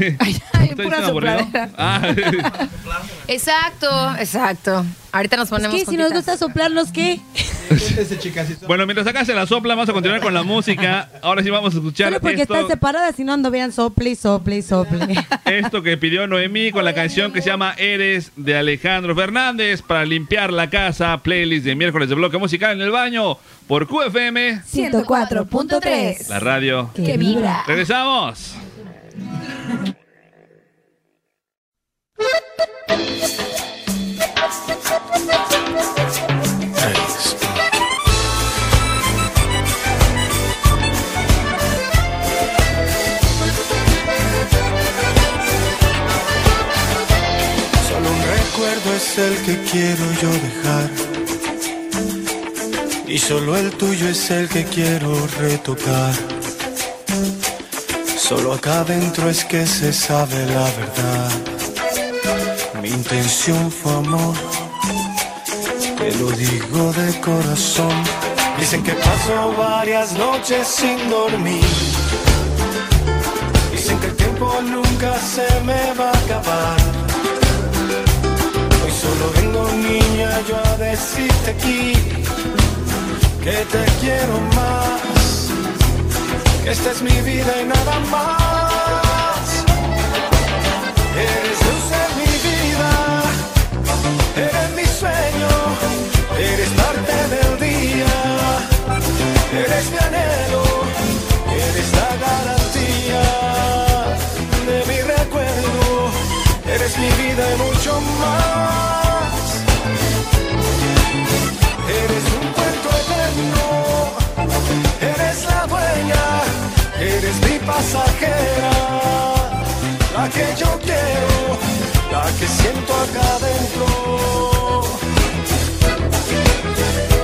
¿eh? Sí. Ay, ¿Estás pura sopladera. Ah, Exacto, exacto. Ahorita nos Es ponemos que si nos gusta soplarlos, ¿qué? Bueno, mientras acá se la sopla, vamos a continuar con la música. Ahora sí vamos a escuchar Solo porque esto, están separadas, si no anduvieran sople y sople y sople. esto que pidió Noemí con la canción que se llama Eres de Alejandro Fernández para limpiar la casa. Playlist de miércoles de bloque musical en el baño por QFM, 104.3. la radio. Que vibra. Regresamos. Solo un recuerdo es el que quiero yo dejar. Y solo el tuyo es el que quiero retocar. Solo acá adentro es que se sabe la verdad. Intención fue amor. Te lo digo de corazón. Dicen que paso varias noches sin dormir. Dicen que el tiempo nunca se me va a acabar. Hoy solo vengo niña yo a decirte aquí que te quiero más. Que esta es mi vida y nada más. Pasajera, la que yo quiero, la que siento acá adentro.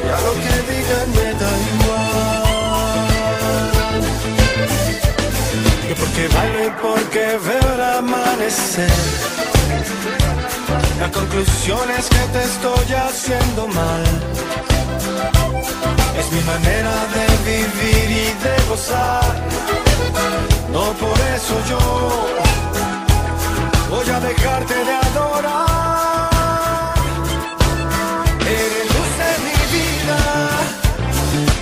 Ya lo que digan me da igual. Que porque bailo y porque veo el amanecer. La conclusión es que te estoy haciendo mal. Es mi manera de vivir y de gozar. No por eso yo voy a dejarte de adorar. Eres luz de mi vida,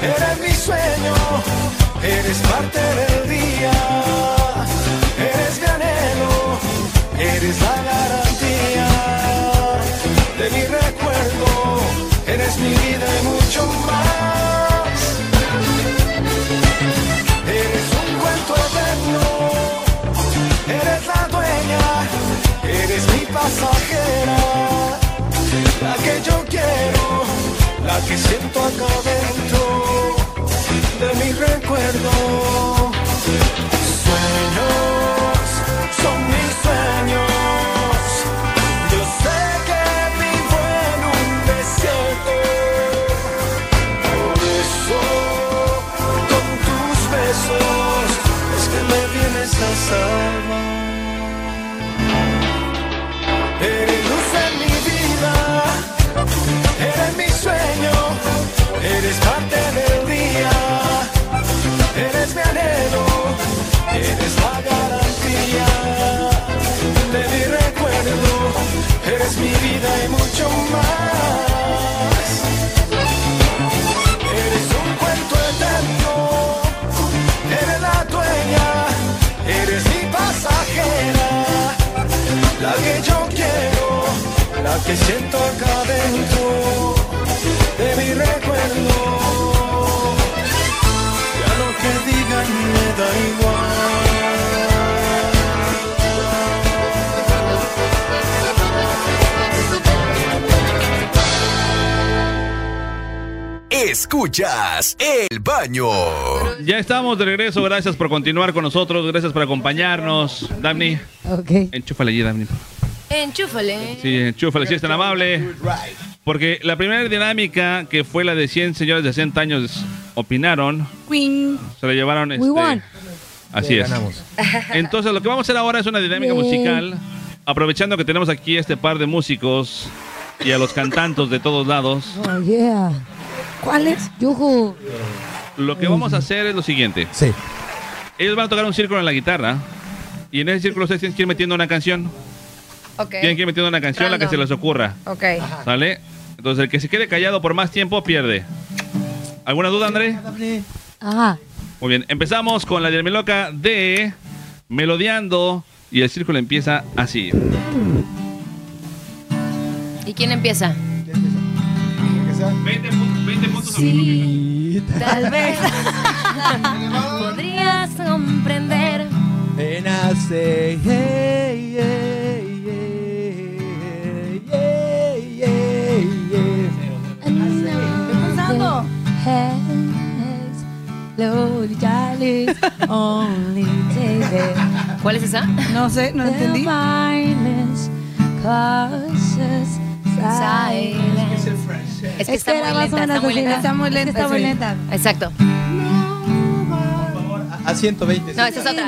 eres mi sueño, eres parte del día, eres mi anhelo, eres la garantía de mi recuerdo, eres mi vida y mucho más. Eres un cuento eterno, eres la dueña, eres mi pasajera, la que yo quiero, la que siento acá dentro de mi recuerdo. Sueños eres mi vida y mucho más. Eres un cuento eterno, eres la dueña, eres mi pasajera, la que yo quiero, la que siento acá dentro Escuchas el baño. Ya estamos de regreso. Gracias por continuar con nosotros. Gracias por acompañarnos. Daphne, Ok. enchúfale allí, Daphne. Enchúfale. Sí, enchúfale, si es tan amable. Porque la primera dinámica, que fue la de 100 señores de 60 años, opinaron, Queen. se la llevaron. Este, won. Así es. ganamos. Entonces, lo que vamos a hacer ahora es una dinámica musical. Aprovechando que tenemos aquí este par de músicos y a los cantantes de todos lados, Oh, yeah. ¿Cuáles? Yuju. lo que vamos a hacer es lo siguiente. Sí. Ellos van a tocar un círculo en la guitarra. Y en ese círculo ustedes tienen que ir metiendo una canción. Ok. Tienen que ir metiendo una canción la que se les ocurra. Ok. ¿Sale? Entonces, el que se quede callado por más tiempo pierde. ¿Alguna duda, André? Ajá. Muy bien, empezamos con la loca de Melodiando y el círculo empieza así. ¿Y quién empieza? 20, puntos. Sí. Tal vez podrías comprender. Hey. Slowly, Charlie, only take it. ¿Cuál es esa? No sé, no entendí. Es que Es está muy lenta, está muy lenta. Está muy lenta, Está muy sí. lenta. Exacto. A 120. No, esa es otra.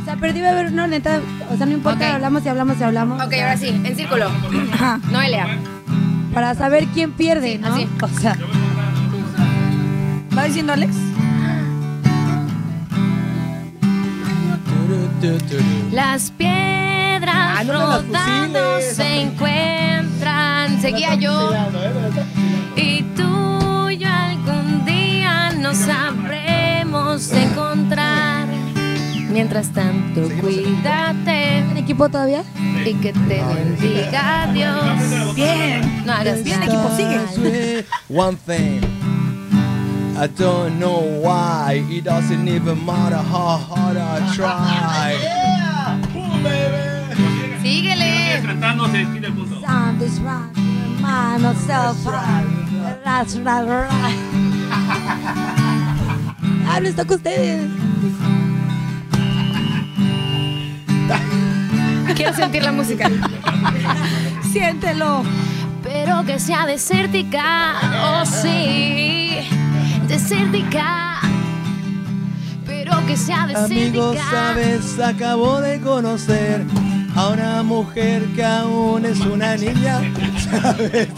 O sea, pero debe haber una lenta. O sea, no importa, Ok. hablamos y hablamos y hablamos. Ok, ahora sí, en círculo. Noelia. Para saber quién pierde, ¿no? así. O sea, ¿Va diciendo Alex? Las piedras Ah, no rodando se encuentran. Seguía yo. Y tú y yo algún día nos sabremos encontrar. Mientras tanto, cuídate. ¿en equipo todavía? Y que te bendiga Dios. Bien. No hagas Bien, equipo, sigue. One thing. I don't know why. It doesn't even matter how hard I try. Tratando se tira el right. Hablo, está con ustedes. Quiero sentir la música. Siéntelo. Pero que sea desértica, oh sí, desértica. Pero que sea Amigos, desértica. sabes, acabo de conocer a una mujer que aún es una niña. ¿Sabes?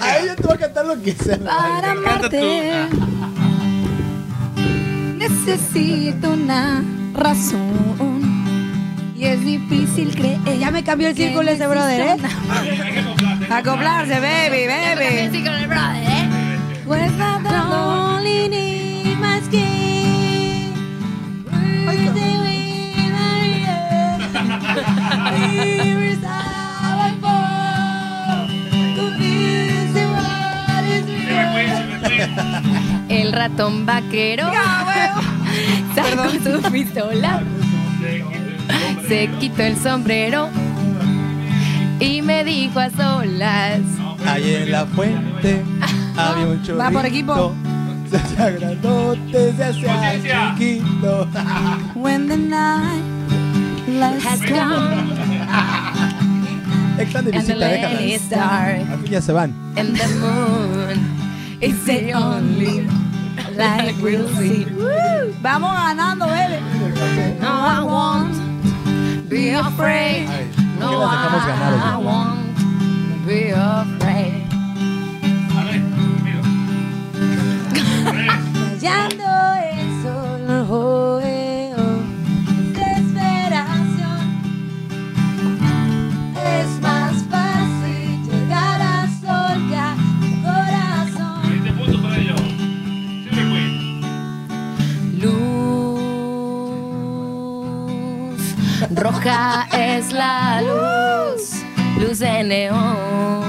A ella te va a cantar lo que sea. Para amarte. Necesito una razón. Y es difícil creer. Ya me cambió el círculo ese brother, ¿eh? Acoplarse, baby, Ya me cambié el baby. brother, ¿eh? Pues El ratón vaquero sacó su pistola, se quitó el sombrero y me dijo a solas. Ahí en la fuente había un chorrito. Va por equipo. Se hacía grandote, se hacía chiquito. When the night Has gone. Están de And the visita, Al fin ya se van. and the moon is the only light we'll see. Vamos ganando, baby. No, I won't be afraid. ¿Por qué No, I won't be afraid. Hallando el roja es la luz, luz de neón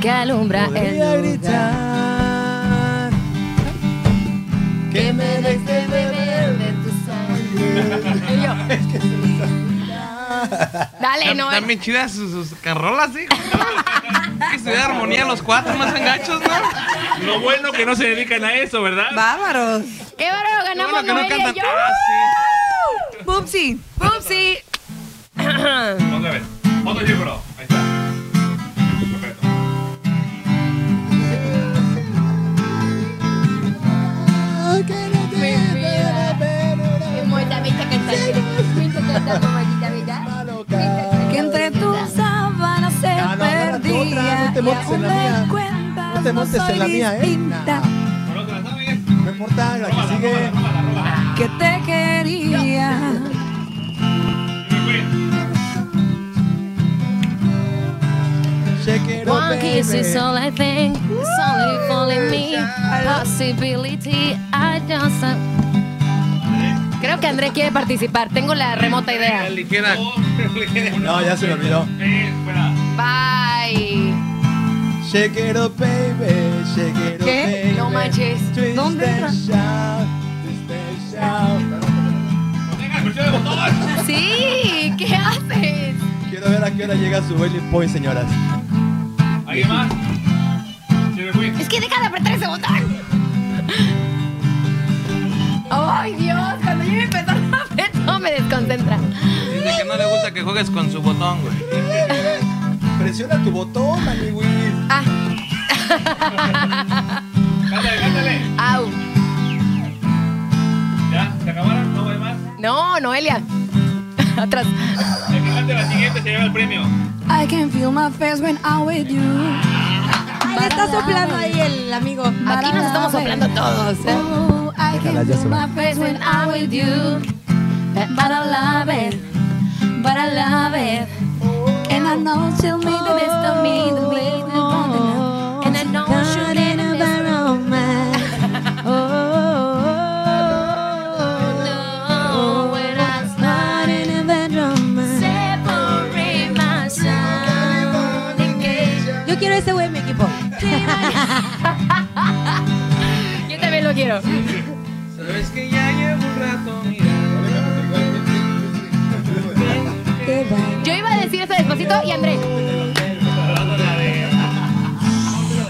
que alumbra Podría el lugar. gritar que me dejes de beber de tu sangre. Y yo, Dale, no. Están bien chidas sus, sus carrolas, ¿sí? Que estudiar armonía los cuatro, no sean gachos, ¿no? Lo bueno que no se dedican a eso, ¿verdad? Bárbaros. ¡Qué bárbaro! Ganamos bueno que no Noelia y cantan. yo. Ah, Pupsi. Pupsi. Otra vez. Otro círculo. Ahí está. Perfecto. Que entre tus sábanas se No, no, te perdía. montes en la mía. No te montes en la mía, ¿eh? Importa, la que sigue. Que te quería. One kiss is all I think. It's only falling me. Possibility. I just. Creo que André quiere participar. Tengo la remota idea. Ligera. No, ya se me olvidó. Bye. Shake it up, baby. ¿Qué? No manches. Twist ¿Dónde and entra? shout, twist and shout. Sí, ¿qué haces? Quiero ver a qué hora llega su boiling point, señoras. ¿Alguien más? Es que deja de apretar ese botón. Ay, Dios, cuando yo me empezó a apretar me desconcentra. Dice que no le gusta que juegues con su botón, güey. Presiona tu botón, amigüis. Ah. Cántale, cántale. Au. ¿Ya? ¿Se acabaron? ¿No hay más? No, Noelia. Atrás. El que cante la siguiente se lleva el premio. I can feel my face when I'm with you. Ay, le está soplando ahí el amigo. Aquí nos estamos soplando todos. ¿eh? Oh, I can feel my face when I'm with you. But I love it. But I love it. And I know she'll be the best of me. The way quiero. Sabes que ya llevo un rato mirando. Yo iba a decir eso despacito y André.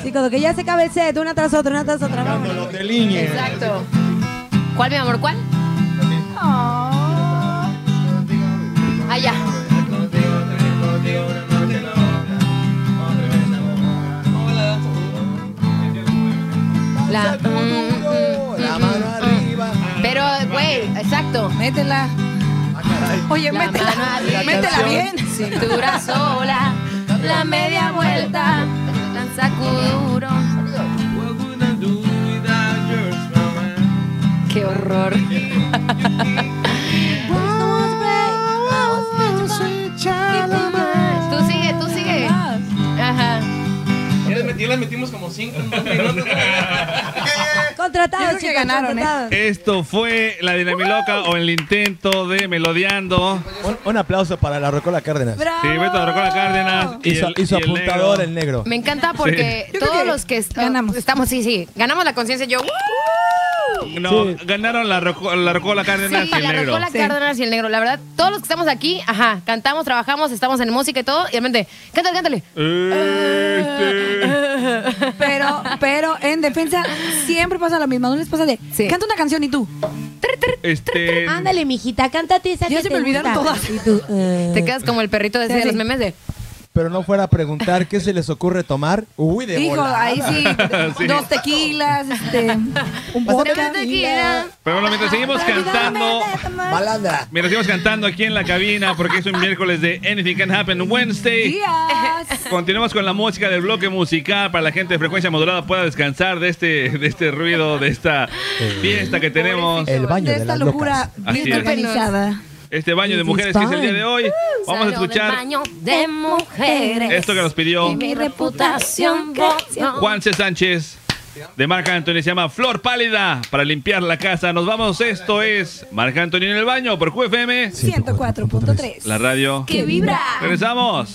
Sí, cuando que ya se acabe el set, una tras otra, una tras otra. Vamos. Los de línea. Exacto. ¿Cuál, mi amor? ¿Cuál? Allá. La. mm, exacto. Métela. Oye, La métela. mano arriba. Métela bien. Cintura sola. La media vuelta. Tan sacuduro. Qué horror. Tú sigue, tú sigue. Ajá. Ya metimos como cinco minutos. Contratados, chicos, ganaron, ¿eh? Esto fue la Dinamiloca o el intento de Melodiando. Un, un aplauso para la Rocola Cárdenas. Sí, Beto Rocola Cárdenas. Y su, el- y su y el apuntador, negro. el negro. Me encanta porque todos que los que est- ganamos. estamos, sí, sí, ganamos la conciencia. Yo, ¡uh! No, Sí. ganaron la, Roco- la Rocola Cárdenas Sí, y el la negro. Rocola Cárdenas y el negro. La verdad, todos los que estamos aquí, ajá, cantamos, trabajamos, estamos en música y todo. Y de repente, cántale, cántale. Este. Pero, pero en defensa siempre pasa lo mismo. No les pasa de Sí. canta una canción y tú. Este. Ándale, mijita, cántate esa Ya que se te me olvidaron gusta. todas. Y tú, eh. Te quedas como el perrito de, ese Sí, de los sí. memes de. Pero no fuera a preguntar qué se les ocurre tomar. Uy, de Hijo, volada. ahí sí, Sí. dos tequilas, este, un vodka. tequila. Pero bueno, mientras seguimos cantando. Malandra. Mientras seguimos cantando aquí en la cabina, porque es un miércoles de Anything Can Happen Wednesday. Días. Continuamos con la música del bloque musical para la gente de frecuencia modulada pueda descansar de este, de este ruido, de esta fiesta que tenemos. El baño de de, esta las locura locas. Este baño de mujeres que es el día de hoy. Vamos a escuchar baño de mujeres. esto que nos pidió Y mi reputación creció. Juan C. Sánchez de Marc Anthony. Se llama Flor Pálida para limpiar la casa. Nos vamos. Esto es Marc Anthony en el baño por QFM, 104.3. la radio. Que vibra. Regresamos.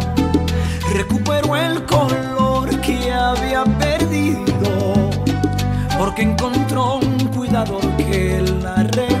recupero el color que había perdido, porque encontró un cuidador que la regara.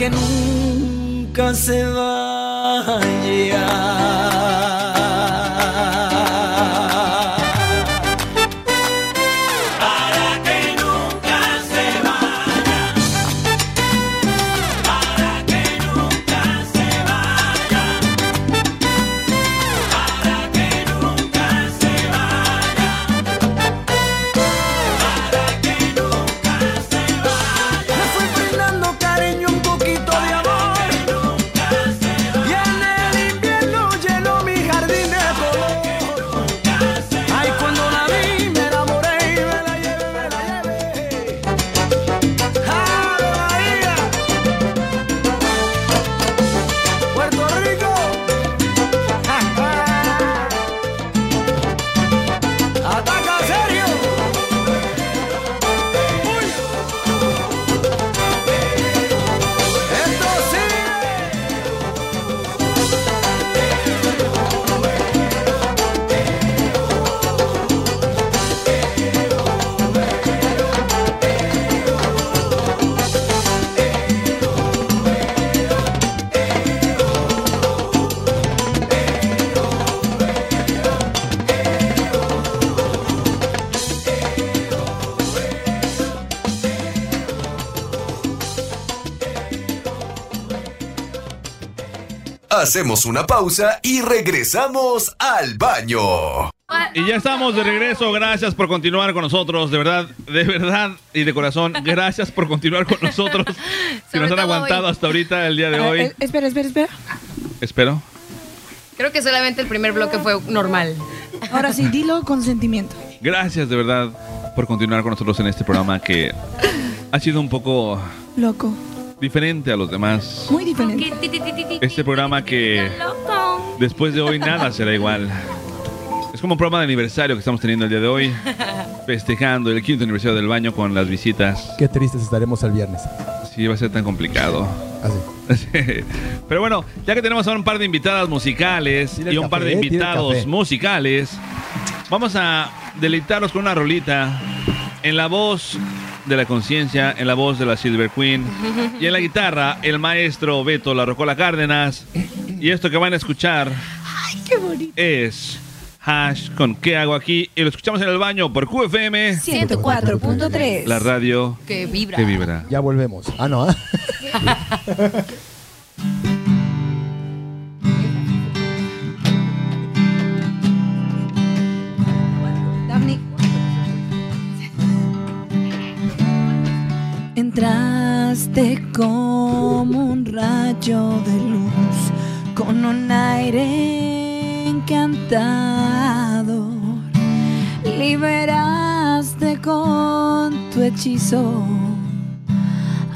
Que nunca se vaya. Hacemos una pausa y regresamos al baño. Y ya estamos de regreso. Gracias por continuar con nosotros. De verdad, de verdad y de corazón, gracias por continuar con nosotros. que nos han aguantado hoy. hasta ahorita el día de hoy. Eh, eh, espera, espera, espera. Espero. Creo que solamente el primer bloque fue normal. Ahora sí, dilo con sentimiento. Gracias de verdad por continuar con nosotros en este programa que ha sido un poco Loco. Diferente a los demás. Muy diferente. Este programa que después de hoy nada será igual. Es como un programa de aniversario que estamos teniendo el día de hoy, festejando el quinto aniversario del baño con las visitas. Qué tristes estaremos el viernes. Sí, va a ser tan complicado. Así. Pero bueno, ya que tenemos ahora un par de invitadas musicales y un par de invitados musicales, vamos a deleitarlos con una rolita en la voz de la conciencia, en la voz de la Silver Queen. Y en la guitarra, el maestro Beto La Rocola Cárdenas. Y esto que van a escuchar es Hash con ¿Qué hago aquí? Y lo escuchamos en el baño por QFM. 104.3. La radio Que vibra. que vibra. Ya volvemos. Ah, no. ¿ah? como un rayo de luz con un aire encantador. Liberaste con tu hechizo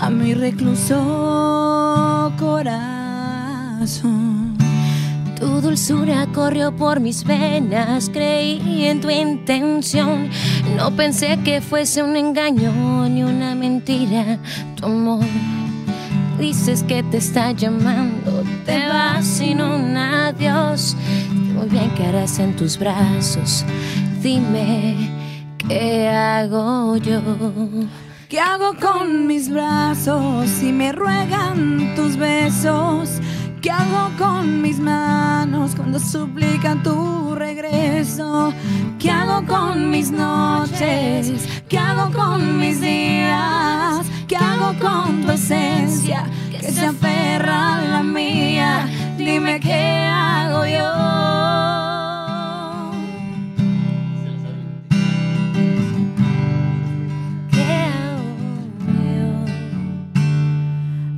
a mi recluso corazón. Tu dulzura corrió por mis venas, creí en tu intención. No pensé que fuese un engaño ni una mentira. Tu amor, dices que te está llamando, te vas sin un adiós. Muy bien que harás en tus brazos. Dime, ¿qué hago yo? ¿Qué hago con mis brazos si me ruegan tus besos? ¿Qué hago con mis manos cuando suplican tu regreso? ¿Qué hago con mis noches? ¿Qué hago con mis días? ¿Qué hago con tu esencia que se aferra a la mía? Dime qué hago yo.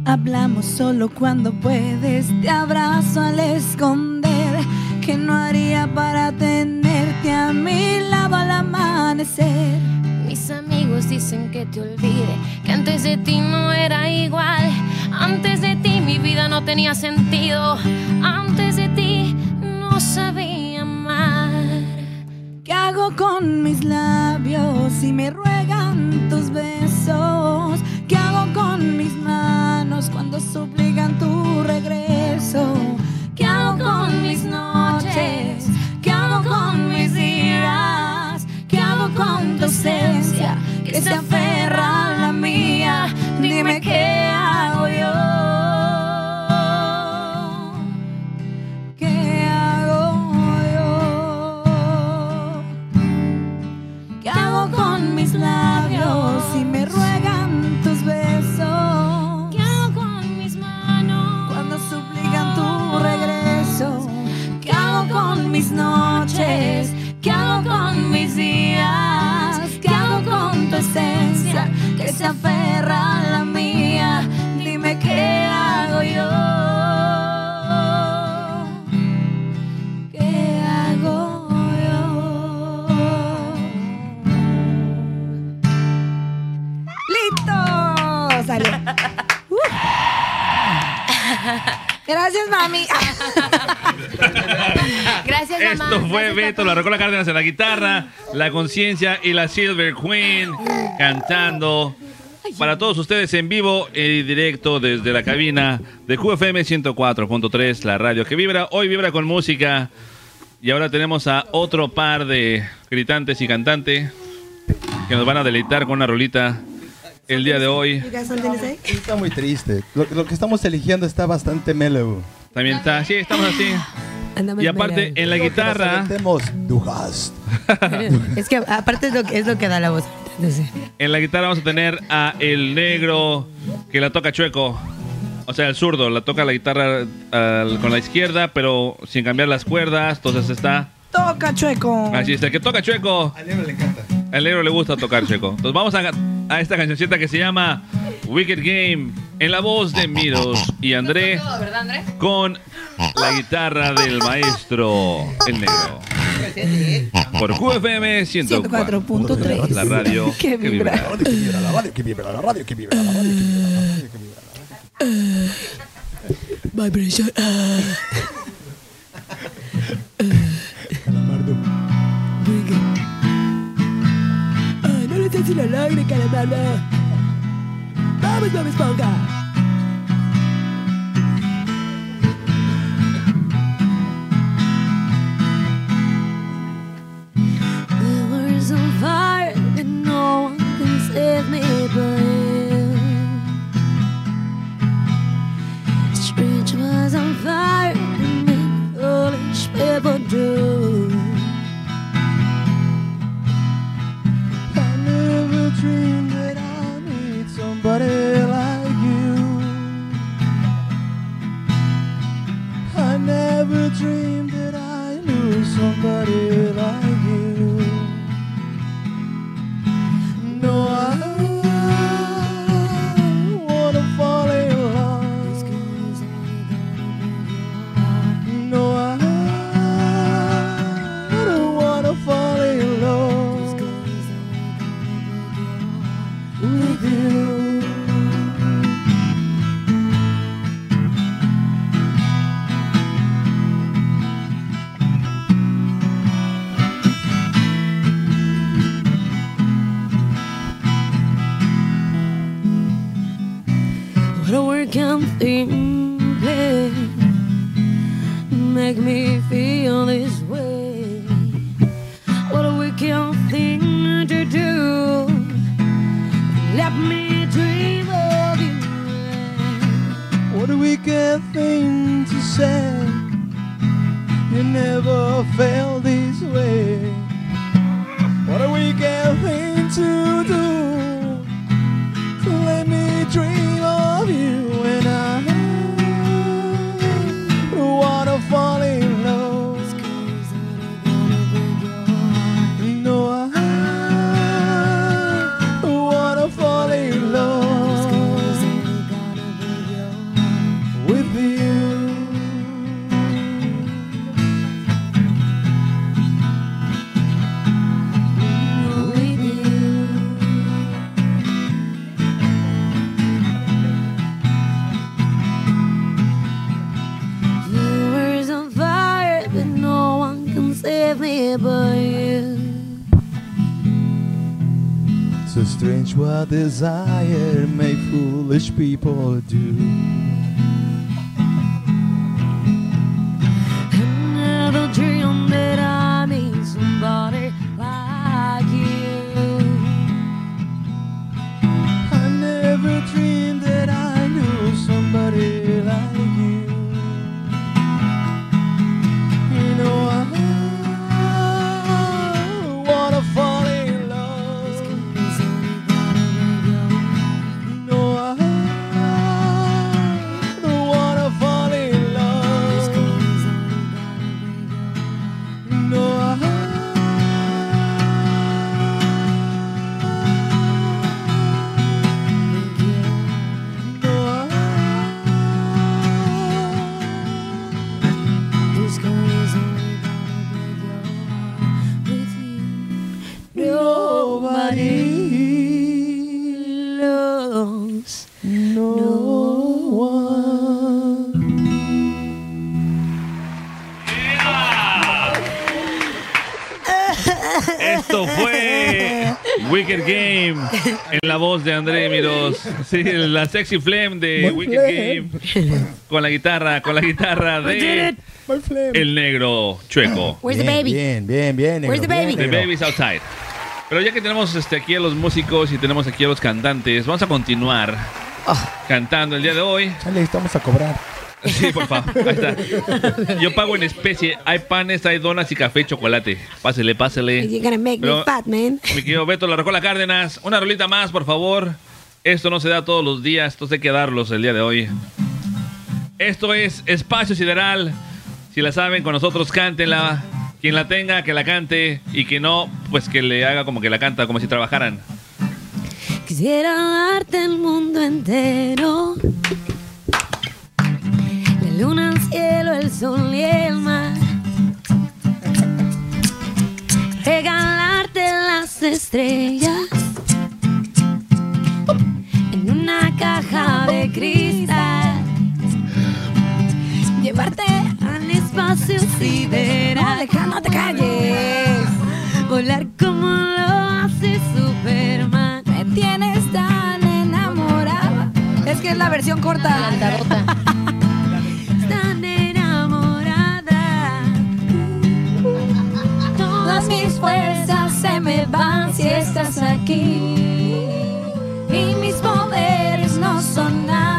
Hablamos solo cuando puedes, te abrazo al esconder. Que no haría para tenerte a mi lado al amanecer? Mis amigos dicen que te olvide, que antes de ti no era igual. Antes de ti mi vida no tenía sentido. Antes de ti no sabía amar. ¿Qué hago con mis labios si me ruegan tus besos? ¿Qué hago con mis manos cuando suplican tu regreso? ¿Qué hago con mis noches? ¿Qué hago con mis días? ¿Qué hago con tu esencia que se aferra a la mía? Dime qué hago yo. Con mis noches? ¿Qué hago con mis días? ¿Qué hago con tu esencia que se aferra a la mía? Dime qué hago yo. ¿Qué hago yo? ¡Listo! Salió. Uh. Gracias, mami. Gracias, mamá. Esto fue Beto, la Rocola Cárdenas en la guitarra, la conciencia y la Silver Queen cantando para todos ustedes en vivo y directo desde la cabina de QFM 104.3, la radio que vibra. Hoy vibra con música y ahora tenemos a otro par de gritantes y cantantes que nos van a deleitar con una rolita el día de hoy. Está muy triste. Lo, lo que estamos eligiendo está bastante mellow. También está, sí, estamos así. Y aparte, en la guitarra, Es que aparte es lo que, es lo que da la voz. Entonces, en la guitarra vamos a tener a el negro que la toca chueco. O sea, el zurdo, la toca la guitarra al- con la izquierda, pero sin cambiar las cuerdas. Entonces está Toca, chueco. Así es, el que toca chueco. Al negro le encanta. Al negro le gusta tocar chueco. Entonces vamos a, a esta cancioncita que se llama Wicked Game en la voz de Miros y André ¿verdad, André? con la guitarra del maestro El Negro. Por QFM 104.3, la radio Que vibra. vibra. Que vibra la radio, que vibra la radio, que vibra la radio, que vibra la radio, que vibra la radio. Vibration. No sé si lo logre. Vamos, Esponja. No one can save me but you. This bridge was on fire and foolish people do. Dream that I need somebody like you. I never dreamed that I knew somebody like desire make foolish people do. Wicked Game en la voz de André Miros. Sí, la sexy flame de My Wicked flame. Game. Con la guitarra, con la guitarra de. El Negro Chueco. Where's the baby? Bien, bien, bien. Where's the baby? The Baby's Outside. Pero ya que tenemos este, aquí a los músicos y tenemos aquí a los cantantes, vamos a continuar cantando el día de hoy. Le estamos a cobrar. Sí, por favor. Ahí está. Yo pago en especie. Hay panes, hay donas y café y chocolate. Pásele, pásele. You're gonna make Pero- me fat, man. Mi querido Beto La Rocola Cárdenas, una rolita más, por favor. Esto no se da todos los días, esto hay que darlos el día de hoy. Esto es Espacio Sideral. Si la saben, con nosotros cántenla. Quien la tenga, que la cante. Y que no, pues que le haga como que la canta, como si trabajaran. Quisiera darte el mundo entero. La luna, el cielo, el sol y el mar. Regalarte las estrellas en una caja de cristal. Llevarte al espacio sideral. Aleja, no te calles. Volar como lo hace Superman. Me tienes tan enamorada. Es que es la versión corta. Tan Mis fuerzas se me van si estás aquí. Y mis poderes no son nada.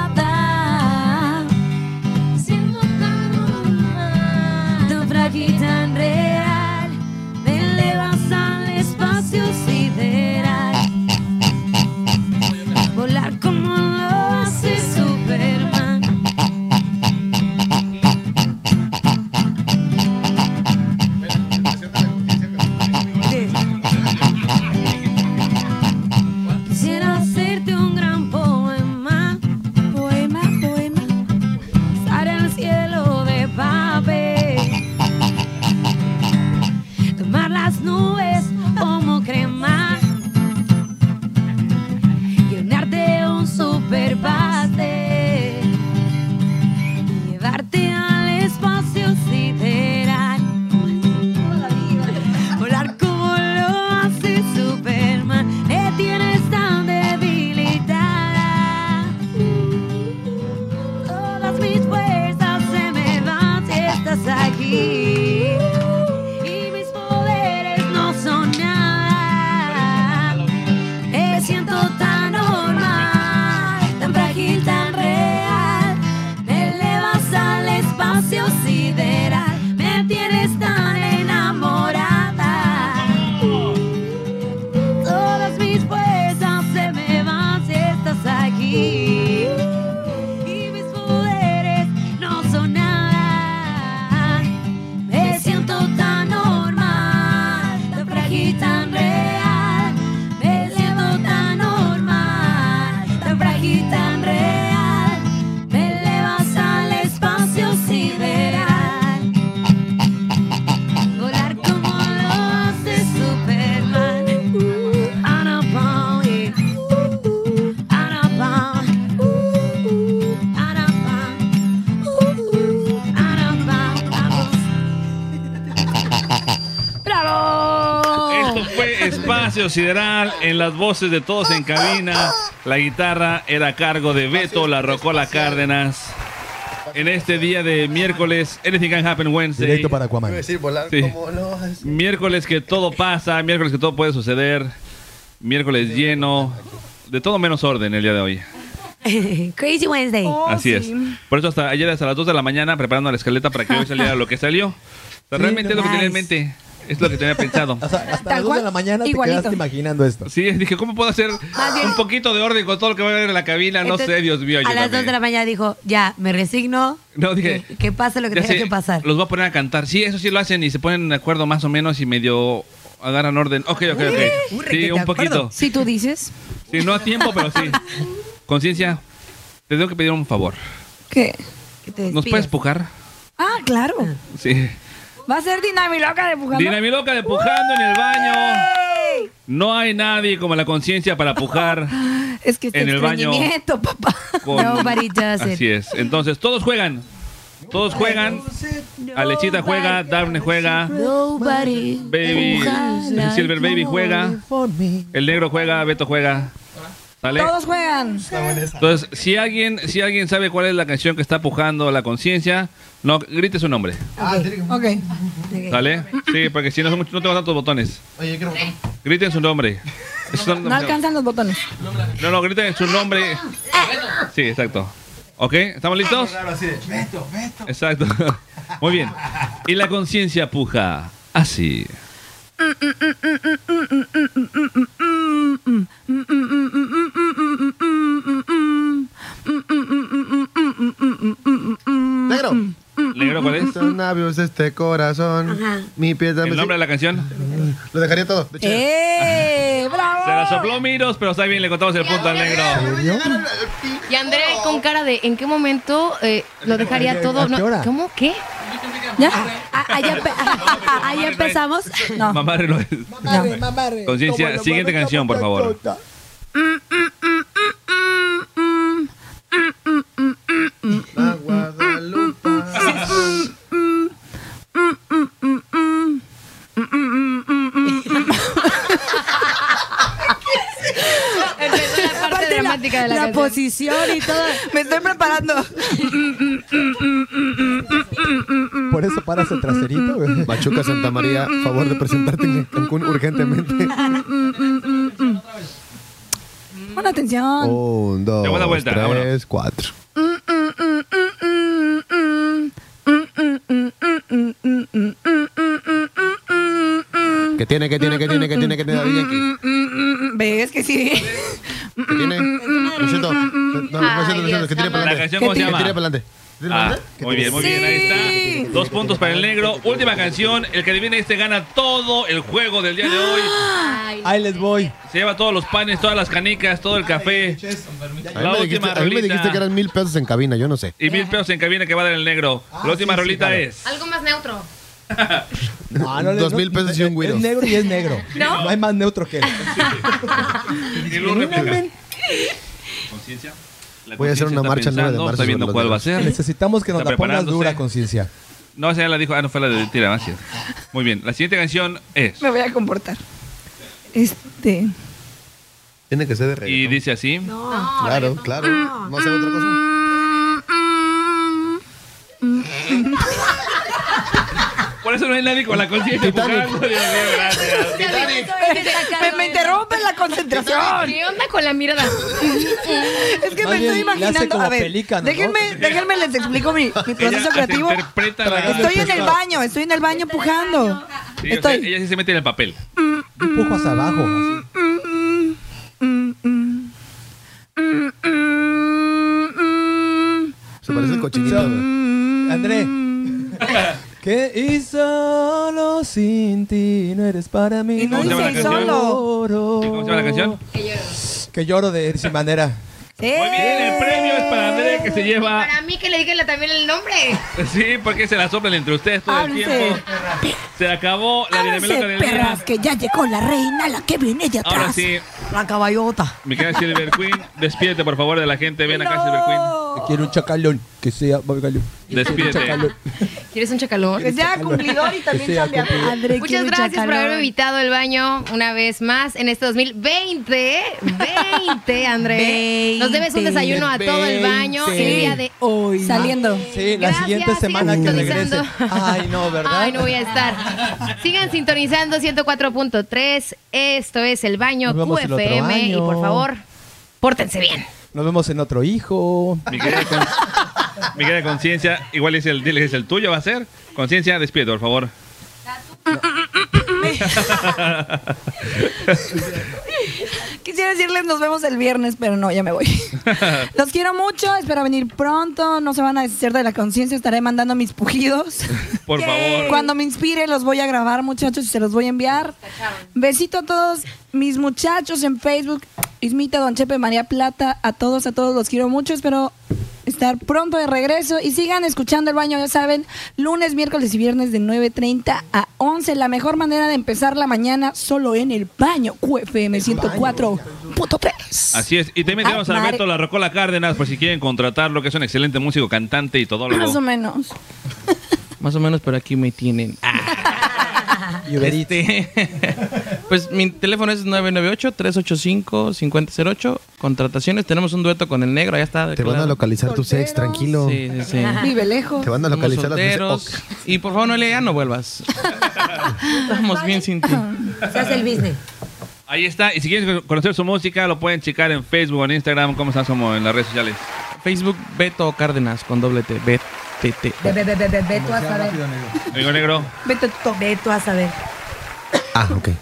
Espacio Sideral en las voces de todos en cabina. La guitarra era a cargo de Beto, la Rocola Cárdenas. En este día de miércoles, Anything Can Happen Wednesday. Directo para Aquaman. Decir volar Sí. como. Miércoles que todo pasa, miércoles que todo puede suceder. Miércoles lleno. De todo menos orden el día de hoy. Crazy Wednesday. Así es. Por eso hasta ayer hasta las 2 de la mañana preparando la escaleta para que hoy saliera lo que salió. O sea, realmente es lo que tenía en mente. Es lo que tenía pensado. Hasta las 2 de la mañana te quedaste imaginando esto. Sí, dije, ¿cómo puedo hacer un poquito de orden con todo lo que va a haber en la cabina? No Entonces, sé, Dios mío. A las ayúdame. 2 de la mañana dijo, ya, me resigno, No, dije, que pase lo que tenga sé, que pasar. los voy a poner a cantar. Sí, eso sí lo hacen y se ponen de acuerdo más o menos y medio agarran orden. Ok, ok, ok. Sí, un poquito. Si tú dices. Sí, no a tiempo, pero sí. Conciencia, te tengo que pedir un favor. ¿Qué? ¿Nos puedes pujar? Ah, claro. Sí. Va a ser Dinamiloca de Pujando. Dinamiloca de pujando en el baño. No hay nadie como la conciencia para pujar Es que este en el baño. papá. con- Nobody does it. Así es. Entonces, todos juegan. Todos juegan. Alechita juega, Daphne juega, Nobody. Baby, Silver Baby juega, el negro juega, Beto juega. ¿Sale? Todos juegan. Entonces, si alguien, si alguien sabe cuál es la canción que está pujando la conciencia, no grite su nombre. Ok. ¿Sale? Sí, porque si no, son muchos- no tengo tantos botones. Oye, quiero Griten su nombre. No alcanzan los botones. No, no, griten su nombre. Sí, exacto. ¿Ok? ¿Estamos listos? Beto, Beto. Exacto. Muy bien. Y la conciencia puja así. mm mm mm mm mm mm mm mm mm mm mm mm Negro. ¿Negro cuál es? Estos labios, este corazón. Mi piel ¿El nombre de la canción? Lo dejaría todo. ¡Eh! ¡Bravo! Se la sopló Miros, pero está bien, le contamos el punto al negro. Y André con cara de ¿en qué momento eh, lo dejaría ¿A todo? qué No, hora? ¿Cómo? ¿Qué? ¿Ya? Ah, ah, empe- ah, ah, ah, ah, ya empezamos. No. Mamarre no es. Mamarre, mamarre. Conciencia, lo siguiente canción, por favor. La Guadalupe. De la, la posición y todo. Me estoy preparando. Por eso paras el traserito. güey. Pachuca Santa María, favor de presentarte en Cancún urgentemente. Pon atención. Un, dos, vuelta, tres, cuatro. ¿Qué tiene, qué tiene, qué tiene, qué tiene, qué tiene Daddy Yankee? ¿Ves que sí? ¿Qué tiene? Lo siento. No, no, lo siento, lo siento. ¿Qué tiene para La adelante? canción, ¿cómo se ¿Qué llama? tiene para adelante? ¿Qué tiene para Ah, muy bien, muy bien, ahí está. Dos puntos para el negro. Última canción. El que adivine este gana todo el juego del día de hoy. Ahí les voy. Se lleva todos los panes, todas las canicas, todo el café. A mí, La me dijiste, última a mí me dijiste rolita. que eran mil pesos en cabina, yo no sé. Y mil pesos en cabina que va a dar el negro. La última rolita es. Algo más neutro. No, no le- Dos mil pesos y un Es güiro. negro y es negro. ¿No? hay más neutro que él. Conciencia. La Voy a hacer una marcha 9 de pensando, marzo Está viendo cuál va a ser. Necesitamos que nos la pongas dura, conciencia. No, esa ya la dijo. Ah, no fue la de tira, más cierto. Muy bien. La siguiente canción es. Me voy a comportar. Este. Tiene que ser de reggaetón. Y dice así. Claro, claro. ¿No hacer otra cosa? Eso no hay nadie con la conciencia jugando. Dios mío, gracias. Me, me interrumpen la concentración. ¿Qué onda con la mirada? Es que Más me bien, estoy le hace imaginando. como A ver, pelícano, ¿no? déjenme, déjenme les explico mi, mi proceso Ella creativo. interpreta la- Estoy en el baño, estoy en el baño pujando. Sí, o sea, Estoy. ella sí se mete en el papel. Empujo hacia abajo. así. Se parece el cochinito. André. ¿Qué? Y solo sin ti no eres para mí. Y no ¿Cómo se llama dice la canción? Lloro. ¿Cómo se llama la canción? Que lloro de sin manera. Muy bien, el premio es para André que se lleva. Para mí que le digan también el nombre. Sí, porque se la soplan entre ustedes todo el Ábranse. tiempo. Se acabó la Ábranse, dinamiloca del perras, que ya llegó la reina, la que viene de atrás. Ahora sí, La caballota. mi querida Silver Queen, despídete por favor de la gente. Ven acá, Silver Queen. Quiero un chacalón. Que sea. Despídete. Chacalón. ¿Quieres un chacalón? Que sea cumplidor y también chambeador. André, Muchas gracias por haberme invitado al baño una vez más en este 2020. 20, André. Nos debes un desayuno a todo el baño el día de hoy. Saliendo. Sí, la Gracias, siguiente semana que regrese. Ay, no, ¿verdad? Ay, no voy a estar. Sigan sintonizando 104.3. Esto es El Baño QFM. Y por favor, pórtense bien. Nos vemos en otro hijo. Mi querida, conciencia, igual es el, es el tuyo, va a ser. Conciencia, despídete, por favor. Quisiera decirles nos vemos el viernes, pero no, ya me voy. Los quiero mucho, espero venir pronto. No se van a deshacer de la conciencia, estaré mandando mis pujidos. Por favor. Cuando me inspire los voy a grabar, muchachos, y se los voy a enviar. Besito a todos mis muchachos en Facebook. Ismita, Don Chepe, María Plata, a todos, a todos los quiero mucho. Espero estar pronto de regreso y sigan escuchando el baño, ya saben, lunes, miércoles y viernes de 9.30 a 11. La mejor manera de empezar la mañana solo en el baño. QFM 104.3. Así es. Y también tenemos a Ah. Alberto La Rocola Cárdenas, por si quieren contratarlo, que es un excelente músico, cantante y Más o menos. Más o menos, pero aquí me tienen. Este, pues mi teléfono es 998-385-5008. Contrataciones. Tenemos un dueto con el negro. Allá está. Te van a localizar tus ex, tranquilo. Sí, sí, sí. Vive lejos. Te van a Somos localizar las solteros. Y por favor, no le ya no vuelvas. Estamos bien sin ti. Se hace el business. Ahí está. Y si quieren conocer su música, lo pueden checar en Facebook o en Instagram. ¿Cómo estás como en las redes sociales? Facebook Beto Cárdenas con doble T. B T T. Ve, ve, ve, ve, ve, ve tú a saber. Amigo negro. Vete tú. Ve tú a saber. Ah, ok.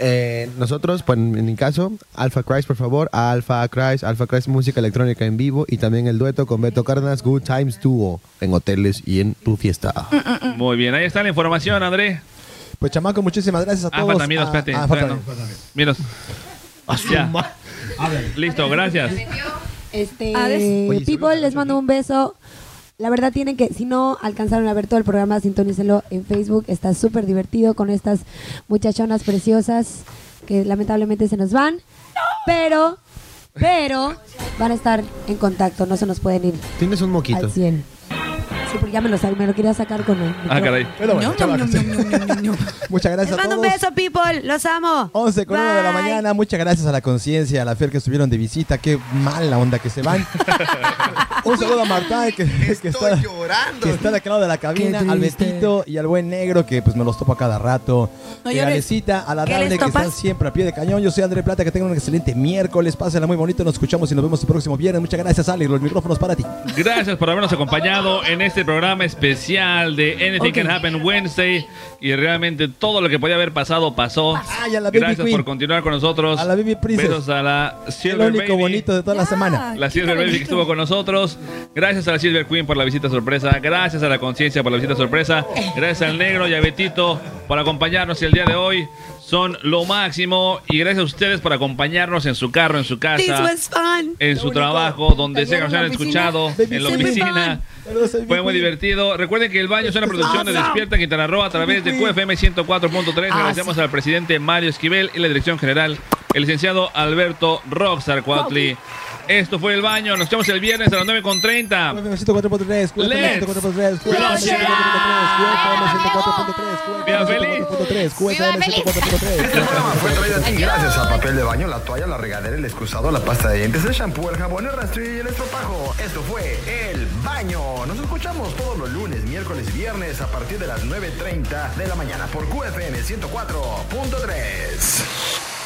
Eh, nosotros, pues en mi caso, Alpha Christ, por favor, Alpha Christ, Alpha Christ Música Electrónica en vivo y también el dueto con Beto Cárdenas, Good Times Duo, en hoteles y en tu fiesta. Muy bien. Ahí está la información, André. Pues chamaco, muchísimas gracias a Ah, todos. Ah, espérate. ah, Bueno. Miros. Miros. Ya. ma- Listo, gracias. Este. Oye, people, les mando un beso. La verdad tienen que, si no alcanzaron a ver todo el programa, sintonícenlo en Facebook. Está súper divertido con estas muchachonas preciosas que lamentablemente se nos van. Pero, pero van a estar en contacto, no se nos pueden ir Tienes un moquito. al 100. Sí, porque ya me lo, me lo quería sacar con el Ah, caray. Pero bueno, chamacos. Muchas gracias Les a mando un todos. beso, people. Los amo. 11 con 1 de la mañana. Muchas gracias a la conciencia, a la Fer que estuvieron de visita. Qué mala onda que se van. Un saludo a Marta que, que está, que está de aquel lado de la cabina, al. Betito y al buen negro que pues me los topo a cada rato. No y a. Alecita, a la ¿Qué Dable que están siempre a pie de cañón. Yo soy André Plata, que tengan un excelente miércoles. Pásenla muy bonito. Nos escuchamos y nos vemos el próximo viernes. Muchas gracias, Alex. Los micrófonos para ti. Gracias por habernos acompañado en este programa especial de Anything. Can Happen Wednesday. Y realmente todo lo que podía haber pasado, pasó. Ay, a la Baby Gracias Queen. por continuar con nosotros. A la Baby Princess. Besos a la El Silver único Baby. bonito de toda la semana. La Silver Baby que estuvo con nosotros. Gracias a la Silver Queen por la visita sorpresa. Gracias a la Conciencia por la visita sorpresa. Gracias al Negro y a Betito por acompañarnos el día de hoy. Son lo máximo. Y gracias a ustedes por acompañarnos en su carro, en su casa, en su trabajo, donde sea que nos hayan escuchado, en la oficina. Fue muy divertido. Recuerden que el baño es una producción de Despierta Quintana Roo a través de QFM 104.3. Agradecemos al presidente Mario Esquivel y la dirección general, el licenciado Alberto Roxar Cuautli. Esto fue el baño. Nos vemos el viernes a las 9.30. QFM 104.3, QFM Let's 104.3, QFM 104.3, QFM 104.3, QFM 104.3. Este programa fue traído a ti gracias al papel de baño, la toalla, la regadera, el excusado, la pasta de dientes, el shampoo, el jabón, el rastrillo y el estropajo. Esto fue El Baño. Nos escuchamos todos los lunes, miércoles y viernes a partir de las 9.30 de la mañana por QFM 104.3.